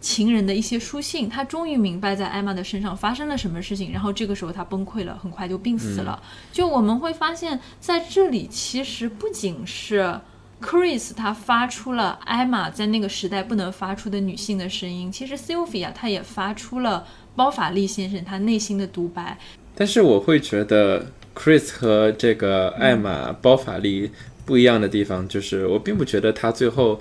情人的一些书信，他终于明白在艾玛的身上发生了什么事情。然后这个时候他崩溃了，很快就病死了。就我们会发现，在这里其实不仅是。Chris 他发出了艾玛在那个时代不能发出的女性的声音，其实 Sylvia 她也发出了包法利先生他内心的独白。但是我会觉得 Chris 和这个艾玛包法利。不一样的地方就是，我并不觉得他最后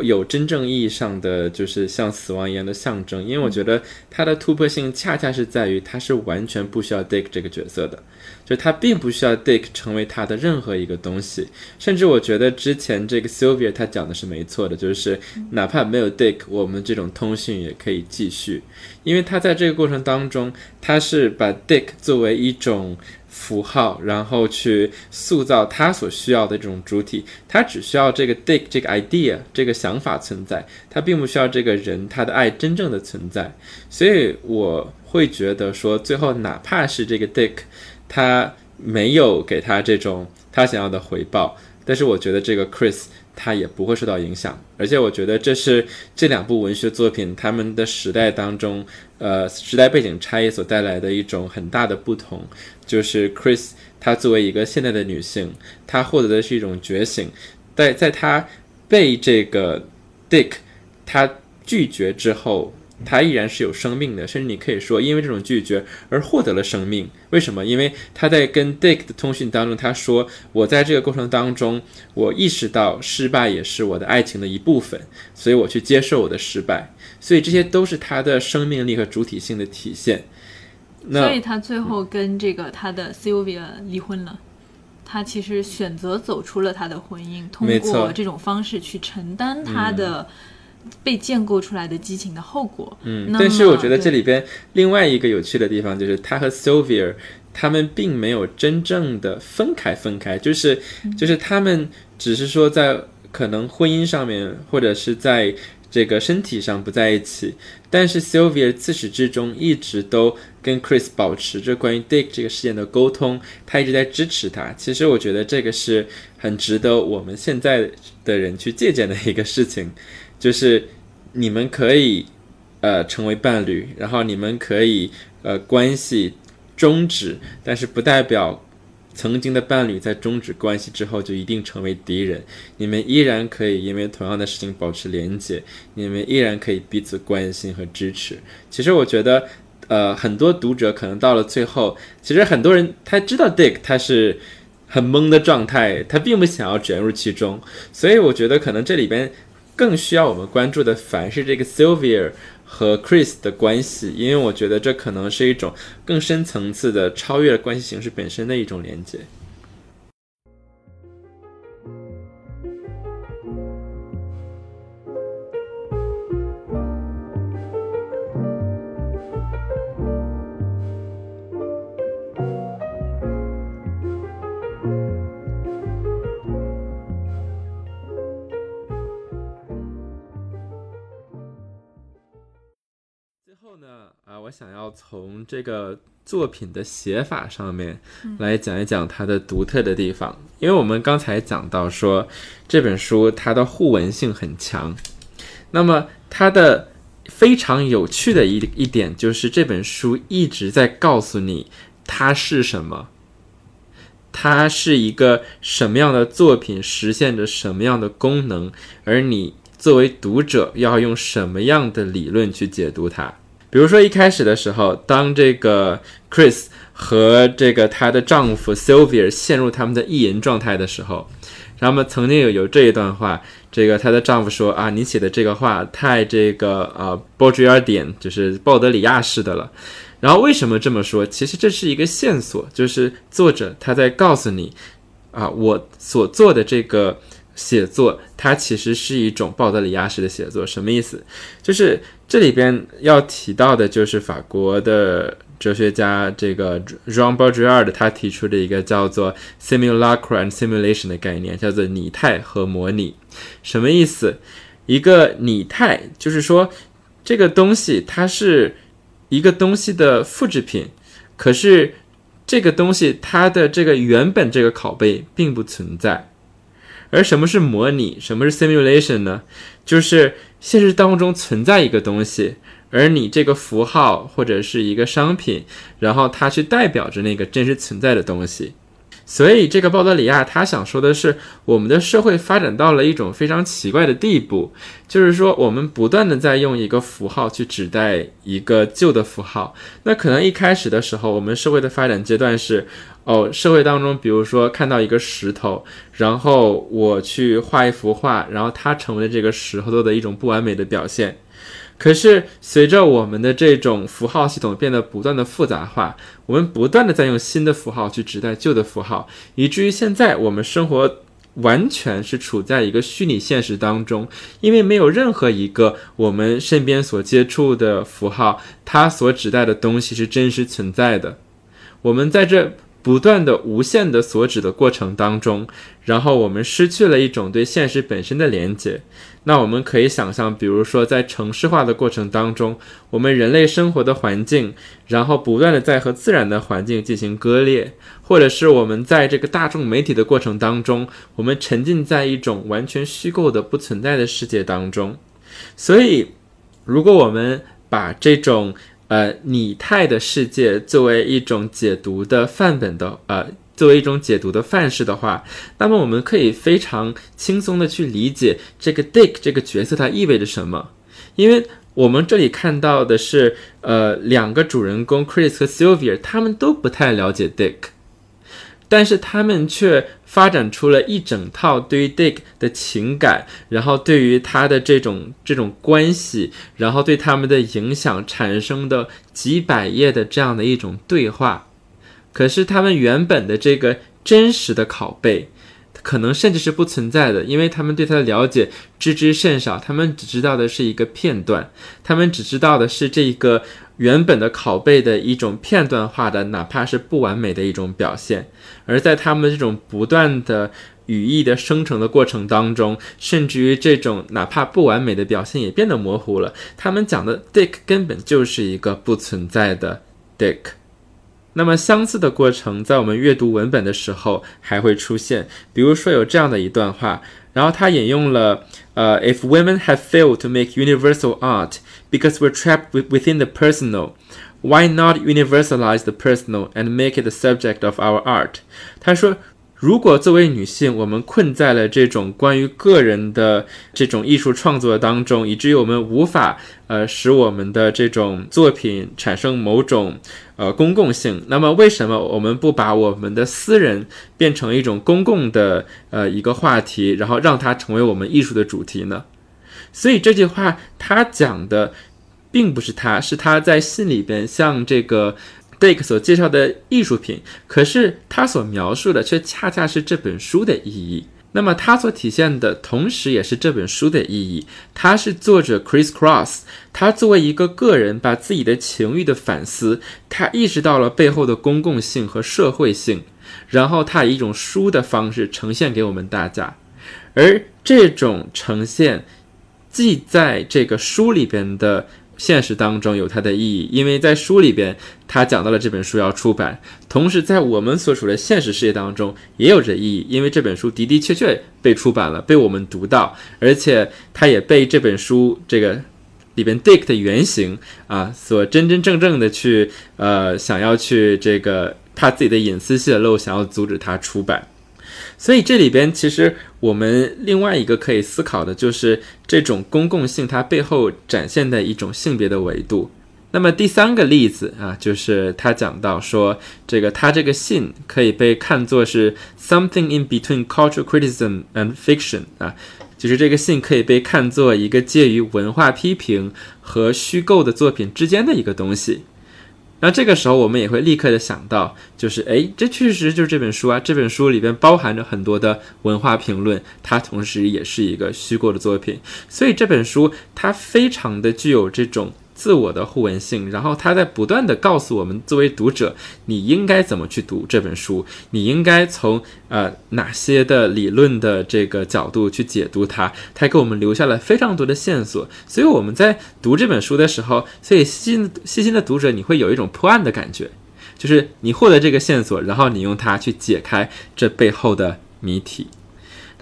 有真正意义上的就是像死亡一样的象征，因为我觉得他的突破性恰恰是在于他是完全不需要 Dick 这个角色的，就他并不需要 Dick 成为他的任何一个东西，甚至我觉得之前这个 Sylvia 他讲的是没错的，就是哪怕没有 Dick，我们这种通讯也可以继续，因为他在这个过程当中，他是把 Dick 作为一种。符号，然后去塑造他所需要的这种主体，他只需要这个 Dick 这个 idea 这个想法存在，他并不需要这个人他的爱真正的存在。所以我会觉得说，最后哪怕是这个 Dick，他没有给他这种他想要的回报，但是我觉得这个 Chris。它也不会受到影响，而且我觉得这是这两部文学作品他们的时代当中，呃，时代背景差异所带来的一种很大的不同。就是 Chris，她作为一个现代的女性，她获得的是一种觉醒，在在她被这个 Dick 他拒绝之后。他依然是有生命的，甚至你可以说，因为这种拒绝而获得了生命。为什么？因为他在跟 Dick 的通讯当中，他说：“我在这个过程当中，我意识到失败也是我的爱情的一部分，所以我去接受我的失败。”所以这些都是他的生命力和主体性的体现。所以他最后跟这个他的 Sylvia 离婚了。他其实选择走出了他的婚姻，通过这种方式去承担他的。被建构出来的激情的后果。嗯，但是我觉得这里边另外一个有趣的地方就是，他和 Sylvia 他们并没有真正的分开，分开就是就是他们只是说在可能婚姻上面或者是在这个身体上不在一起，但是 Sylvia 自始至终一直都跟 Chris 保持着关于 Dick 这个事件的沟通，他一直在支持他。其实我觉得这个是很值得我们现在的人去借鉴的一个事情。就是你们可以呃成为伴侣，然后你们可以呃关系终止，但是不代表曾经的伴侣在终止关系之后就一定成为敌人。你们依然可以因为同样的事情保持连接，你们依然可以彼此关心和支持。其实我觉得呃很多读者可能到了最后，其实很多人他知道 Dick 他是很懵的状态，他并不想要卷入其中，所以我觉得可能这里边。更需要我们关注的，反而是这个 Sylvia 和 Chris 的关系，因为我觉得这可能是一种更深层次的、超越了关系形式本身的一种连接。啊我想要从这个作品的写法上面来讲一讲它的独特的地方。因为我们刚才讲到说这本书它的互文性很强那么它的非常有趣的一一点就是这本书一直在告诉你它是什么它是一个什么样的作品实现着什么样的功能而你作为读者要用什么样的理论去解读它。比如说一开始的时候，当这个 Chris 和这个她的丈夫 Sylvia 陷入他们的意淫状态的时候，然后曾经有有这一段话，这个她的丈夫说啊，你写的这个话太这个呃波吉尔点，就是鲍德里亚式的了。然后为什么这么说？其实这是一个线索，就是作者他在告诉你啊，我所做的这个。写作它其实是一种鲍德里亚式的写作，什么意思？就是这里边要提到的，就是法国的哲学家这个 Jean Baudrillard 他提出的一个叫做 simulacra and simulation 的概念，叫做拟态和模拟。什么意思？一个拟态就是说这个东西它是一个东西的复制品，可是这个东西它的这个原本这个拷贝并不存在。而什么是模拟？什么是 simulation 呢？就是现实当中存在一个东西，而你这个符号或者是一个商品，然后它去代表着那个真实存在的东西。所以，这个鲍德里亚他想说的是，我们的社会发展到了一种非常奇怪的地步，就是说，我们不断的在用一个符号去指代一个旧的符号。那可能一开始的时候，我们社会的发展阶段是，哦，社会当中，比如说看到一个石头，然后我去画一幅画，然后它成为了这个石头的一种不完美的表现。可是，随着我们的这种符号系统变得不断的复杂化，我们不断的在用新的符号去指代旧的符号，以至于现在我们生活完全是处在一个虚拟现实当中，因为没有任何一个我们身边所接触的符号，它所指代的东西是真实存在的。我们在这。不断的无限的所指的过程当中，然后我们失去了一种对现实本身的连接。那我们可以想象，比如说在城市化的过程当中，我们人类生活的环境，然后不断的在和自然的环境进行割裂，或者是我们在这个大众媒体的过程当中，我们沉浸在一种完全虚构的不存在的世界当中。所以，如果我们把这种呃，拟态的世界作为一种解读的范本的，呃，作为一种解读的范式的话，那么我们可以非常轻松的去理解这个 Dick 这个角色它意味着什么，因为我们这里看到的是，呃，两个主人公 Chris 和 Sylvia 他们都不太了解 Dick。但是他们却发展出了一整套对于 Dick 的情感，然后对于他的这种这种关系，然后对他们的影响产生的几百页的这样的一种对话。可是他们原本的这个真实的拷贝。可能甚至是不存在的，因为他们对他的了解知之甚少，他们只知道的是一个片段，他们只知道的是这个原本的拷贝的一种片段化的，哪怕是不完美的一种表现。而在他们这种不断的语义的生成的过程当中，甚至于这种哪怕不完美的表现也变得模糊了。他们讲的 Dick 根本就是一个不存在的 Dick。那么相似的过程，在我们阅读文本的时候还会出现。比如说有这样的一段话，然后他引用了，呃，If women have failed to make universal art because we're trapped within the personal, why not universalize the personal and make it the subject of our art？他说。 如果作为女性，我们困在了这种关于个人的这种艺术创作当中，以至于我们无法呃使我们的这种作品产生某种呃公共性，那么为什么我们不把我们的私人变成一种公共的呃一个话题，然后让它成为我们艺术的主题呢？所以这句话他讲的并不是他，是他在信里边向这个。Dick 所介绍的艺术品，可是他所描述的却恰恰是这本书的意义。那么他所体现的，同时也是这本书的意义。他是作者 Chris Cross，他作为一个个人，把自己的情欲的反思，他意识到了背后的公共性和社会性，然后他以一种书的方式呈现给我们大家。而这种呈现，既在这个书里边的。现实当中有它的意义，因为在书里边他讲到了这本书要出版，同时在我们所处的现实世界当中也有着意义，因为这本书的的确确被出版了，被我们读到，而且他也被这本书这个里边 Dick 的原型啊所真真正正的去呃想要去这个怕自己的隐私泄露，想要阻止他出版。所以这里边其实我们另外一个可以思考的就是这种公共性它背后展现的一种性别的维度。那么第三个例子啊，就是他讲到说，这个他这个信可以被看作是 something in between cultural criticism and fiction 啊，就是这个信可以被看作一个介于文化批评和虚构的作品之间的一个东西。那这个时候，我们也会立刻的想到，就是哎，这确实就是这本书啊。这本书里边包含着很多的文化评论，它同时也是一个虚构的作品。所以这本书它非常的具有这种。自我的互文性，然后他在不断的告诉我们，作为读者，你应该怎么去读这本书，你应该从呃哪些的理论的这个角度去解读它，他给我们留下了非常多的线索。所以我们在读这本书的时候，所以细细心的读者，你会有一种破案的感觉，就是你获得这个线索，然后你用它去解开这背后的谜题。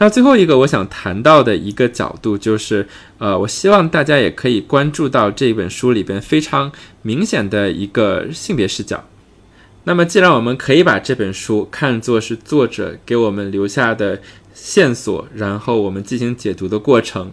那最后一个我想谈到的一个角度就是，呃，我希望大家也可以关注到这本书里边非常明显的一个性别视角。那么，既然我们可以把这本书看作是作者给我们留下的线索，然后我们进行解读的过程，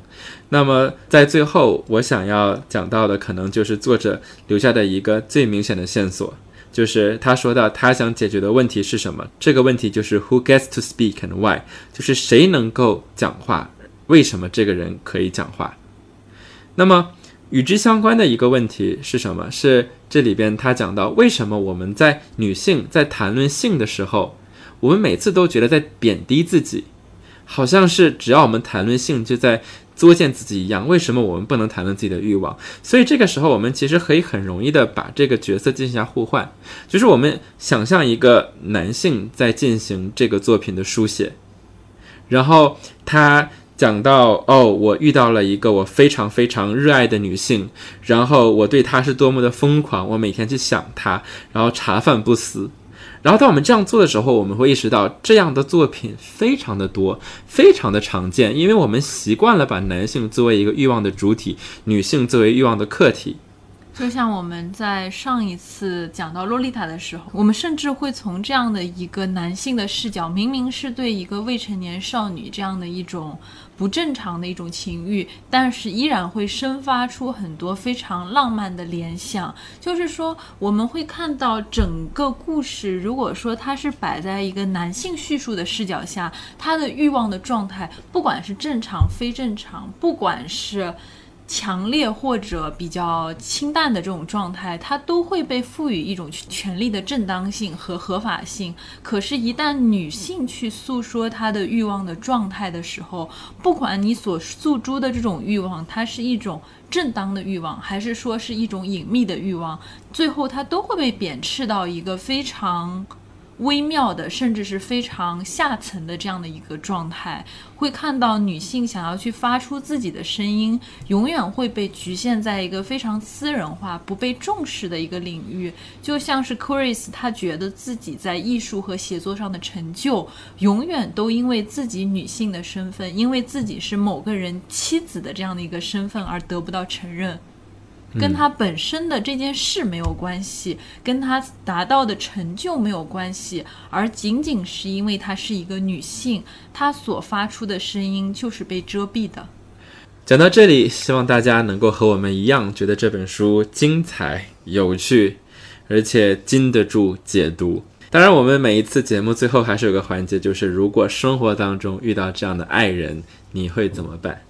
那么在最后我想要讲到的，可能就是作者留下的一个最明显的线索。就是他说到他想解决的问题是什么？这个问题就是 Who gets to speak and why？就是谁能够讲话？为什么这个人可以讲话？那么与之相关的一个问题是什么？是这里边他讲到为什么我们在女性在谈论性的时候，我们每次都觉得在贬低自己，好像是只要我们谈论性就在。作践自己一样，为什么我们不能谈论自己的欲望？所以这个时候，我们其实可以很容易的把这个角色进行一下互换，就是我们想象一个男性在进行这个作品的书写，然后他讲到：“哦，我遇到了一个我非常非常热爱的女性，然后我对她是多么的疯狂，我每天去想她，然后茶饭不思。”然后，当我们这样做的时候，我们会意识到这样的作品非常的多，非常的常见，因为我们习惯了把男性作为一个欲望的主体，女性作为欲望的客体。就像我们在上一次讲到洛丽塔的时候，我们甚至会从这样的一个男性的视角，明明是对一个未成年少女这样的一种不正常的一种情欲，但是依然会生发出很多非常浪漫的联想。就是说，我们会看到整个故事，如果说它是摆在一个男性叙述的视角下，他的欲望的状态，不管是正常非正常，不管是。强烈或者比较清淡的这种状态，它都会被赋予一种权利的正当性和合法性。可是，一旦女性去诉说她的欲望的状态的时候，不管你所诉诸的这种欲望，它是一种正当的欲望，还是说是一种隐秘的欲望，最后它都会被贬斥到一个非常。微妙的，甚至是非常下层的这样的一个状态，会看到女性想要去发出自己的声音，永远会被局限在一个非常私人化、不被重视的一个领域。就像是 Chris，他觉得自己在艺术和写作上的成就，永远都因为自己女性的身份，因为自己是某个人妻子的这样的一个身份而得不到承认。跟他本身的这件事没有关系，跟他达到的成就没有关系，而仅仅是因为她是一个女性，她所发出的声音就是被遮蔽的。讲到这里，希望大家能够和我们一样，觉得这本书精彩、有趣，而且经得住解读。当然，我们每一次节目最后还是有个环节，就是如果生活当中遇到这样的爱人，你会怎么办？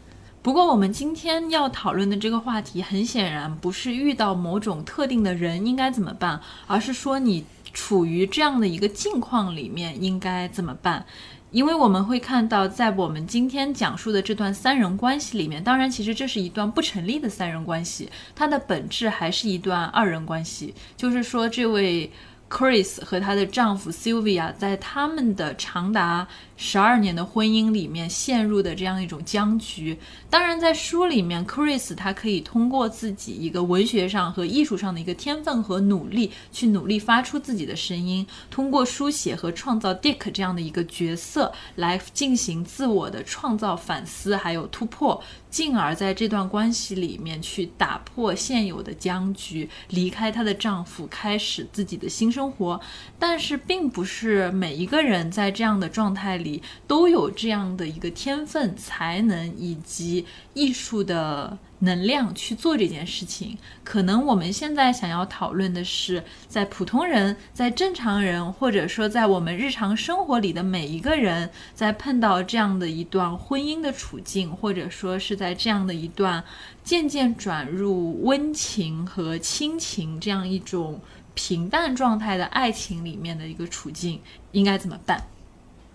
不过，我们今天要讨论的这个话题，很显然不是遇到某种特定的人应该怎么办，而是说你处于这样的一个境况里面应该怎么办。因为我们会看到，在我们今天讲述的这段三人关系里面，当然，其实这是一段不成立的三人关系，它的本质还是一段二人关系。就是说，这位 Chris 和她的丈夫 Sylvia 在他们的长达十二年的婚姻里面陷入的这样一种僵局。当然，在书里面，Chris 他可以通过自己一个文学上和艺术上的一个天分和努力，去努力发出自己的声音，通过书写和创造 Dick 这样的一个角色来进行自我的创造、反思还有突破，进而在这段关系里面去打破现有的僵局，离开她的丈夫，开始自己的新生。活，但是并不是每一个人在这样的状态里都有这样的一个天分、才能以及艺术的能量去做这件事情。可能我们现在想要讨论的是，在普通人、在正常人，或者说在我们日常生活里的每一个人，在碰到这样的一段婚姻的处境，或者说是在这样的一段渐渐转入温情和亲情这样一种。平淡状态的爱情里面的一个处境应该怎么办？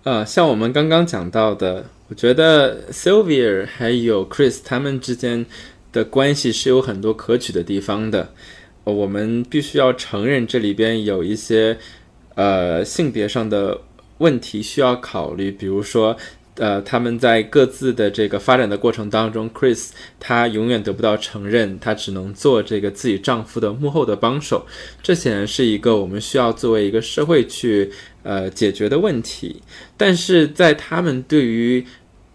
呃，像我们刚刚讲到的，我觉得 Sylvia 还有 Chris 他们之间的关系是有很多可取的地方的。我们必须要承认这里边有一些呃性别上的问题需要考虑，比如说。呃，他们在各自的这个发展的过程当中，Chris 她永远得不到承认，她只能做这个自己丈夫的幕后的帮手。这显然是一个我们需要作为一个社会去呃解决的问题。但是在他们对于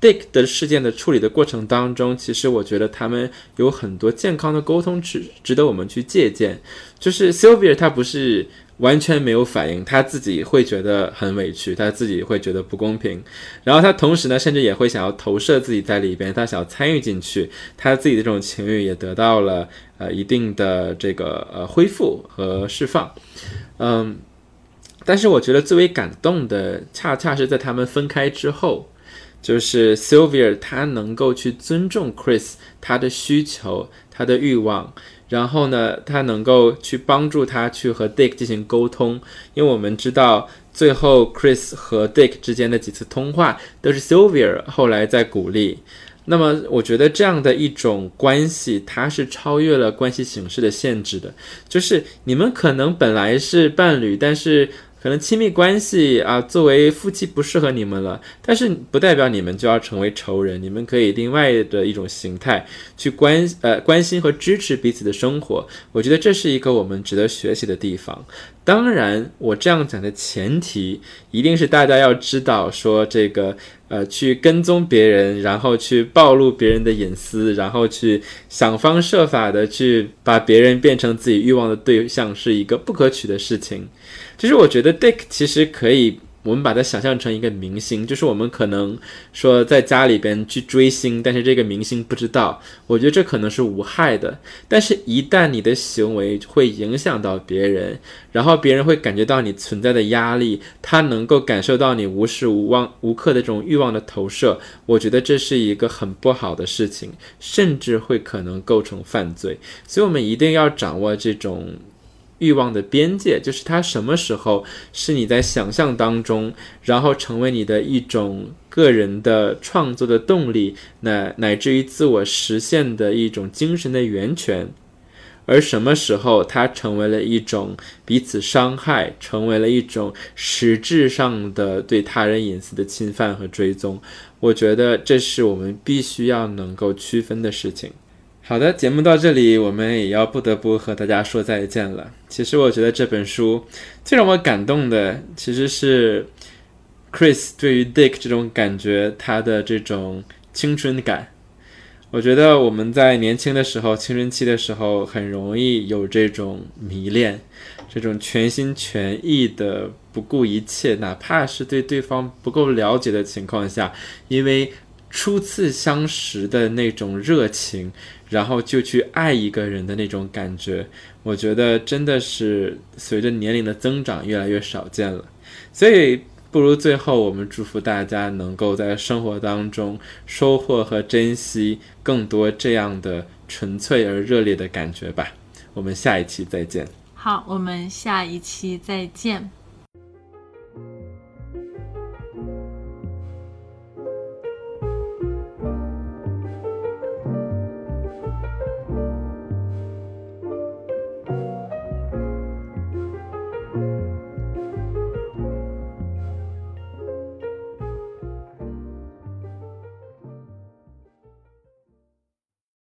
Dick 的事件的处理的过程当中，其实我觉得他们有很多健康的沟通值值得我们去借鉴。就是 Sylvia 她不是。完全没有反应，他自己会觉得很委屈，他自己会觉得不公平，然后他同时呢，甚至也会想要投射自己在里边，他想要参与进去，他自己的这种情绪也得到了呃一定的这个呃恢复和释放，嗯，但是我觉得最为感动的，恰恰是在他们分开之后，就是 Sylvia 他能够去尊重 Chris 他的需求，他的欲望。然后呢，他能够去帮助他去和 Dick 进行沟通，因为我们知道最后 Chris 和 Dick 之间的几次通话都是 Sylvia 后来在鼓励。那么，我觉得这样的一种关系，它是超越了关系形式的限制的，就是你们可能本来是伴侣，但是。可能亲密关系啊，作为夫妻不适合你们了，但是不代表你们就要成为仇人。你们可以另外的一种形态去关呃关心和支持彼此的生活。我觉得这是一个我们值得学习的地方。当然，我这样讲的前提一定是大家要知道，说这个呃去跟踪别人，然后去暴露别人的隐私，然后去想方设法的去把别人变成自己欲望的对象，是一个不可取的事情。其实我觉得 Dick 其实可以，我们把它想象成一个明星，就是我们可能说在家里边去追星，但是这个明星不知道。我觉得这可能是无害的，但是一旦你的行为会影响到别人，然后别人会感觉到你存在的压力，他能够感受到你无时无望无刻的这种欲望的投射，我觉得这是一个很不好的事情，甚至会可能构成犯罪。所以，我们一定要掌握这种。欲望的边界，就是它什么时候是你在想象当中，然后成为你的一种个人的创作的动力，乃乃至于自我实现的一种精神的源泉，而什么时候它成为了一种彼此伤害，成为了一种实质上的对他人隐私的侵犯和追踪，我觉得这是我们必须要能够区分的事情。好的，节目到这里，我们也要不得不和大家说再见了。其实我觉得这本书最让我感动的，其实是 Chris 对于 Dick 这种感觉，他的这种青春感。我觉得我们在年轻的时候，青春期的时候，很容易有这种迷恋，这种全心全意的不顾一切，哪怕是对对方不够了解的情况下，因为初次相识的那种热情。然后就去爱一个人的那种感觉，我觉得真的是随着年龄的增长越来越少见了。所以，不如最后我们祝福大家能够在生活当中收获和珍惜更多这样的纯粹而热烈的感觉吧。我们下一期再见。好，我们下一期再见。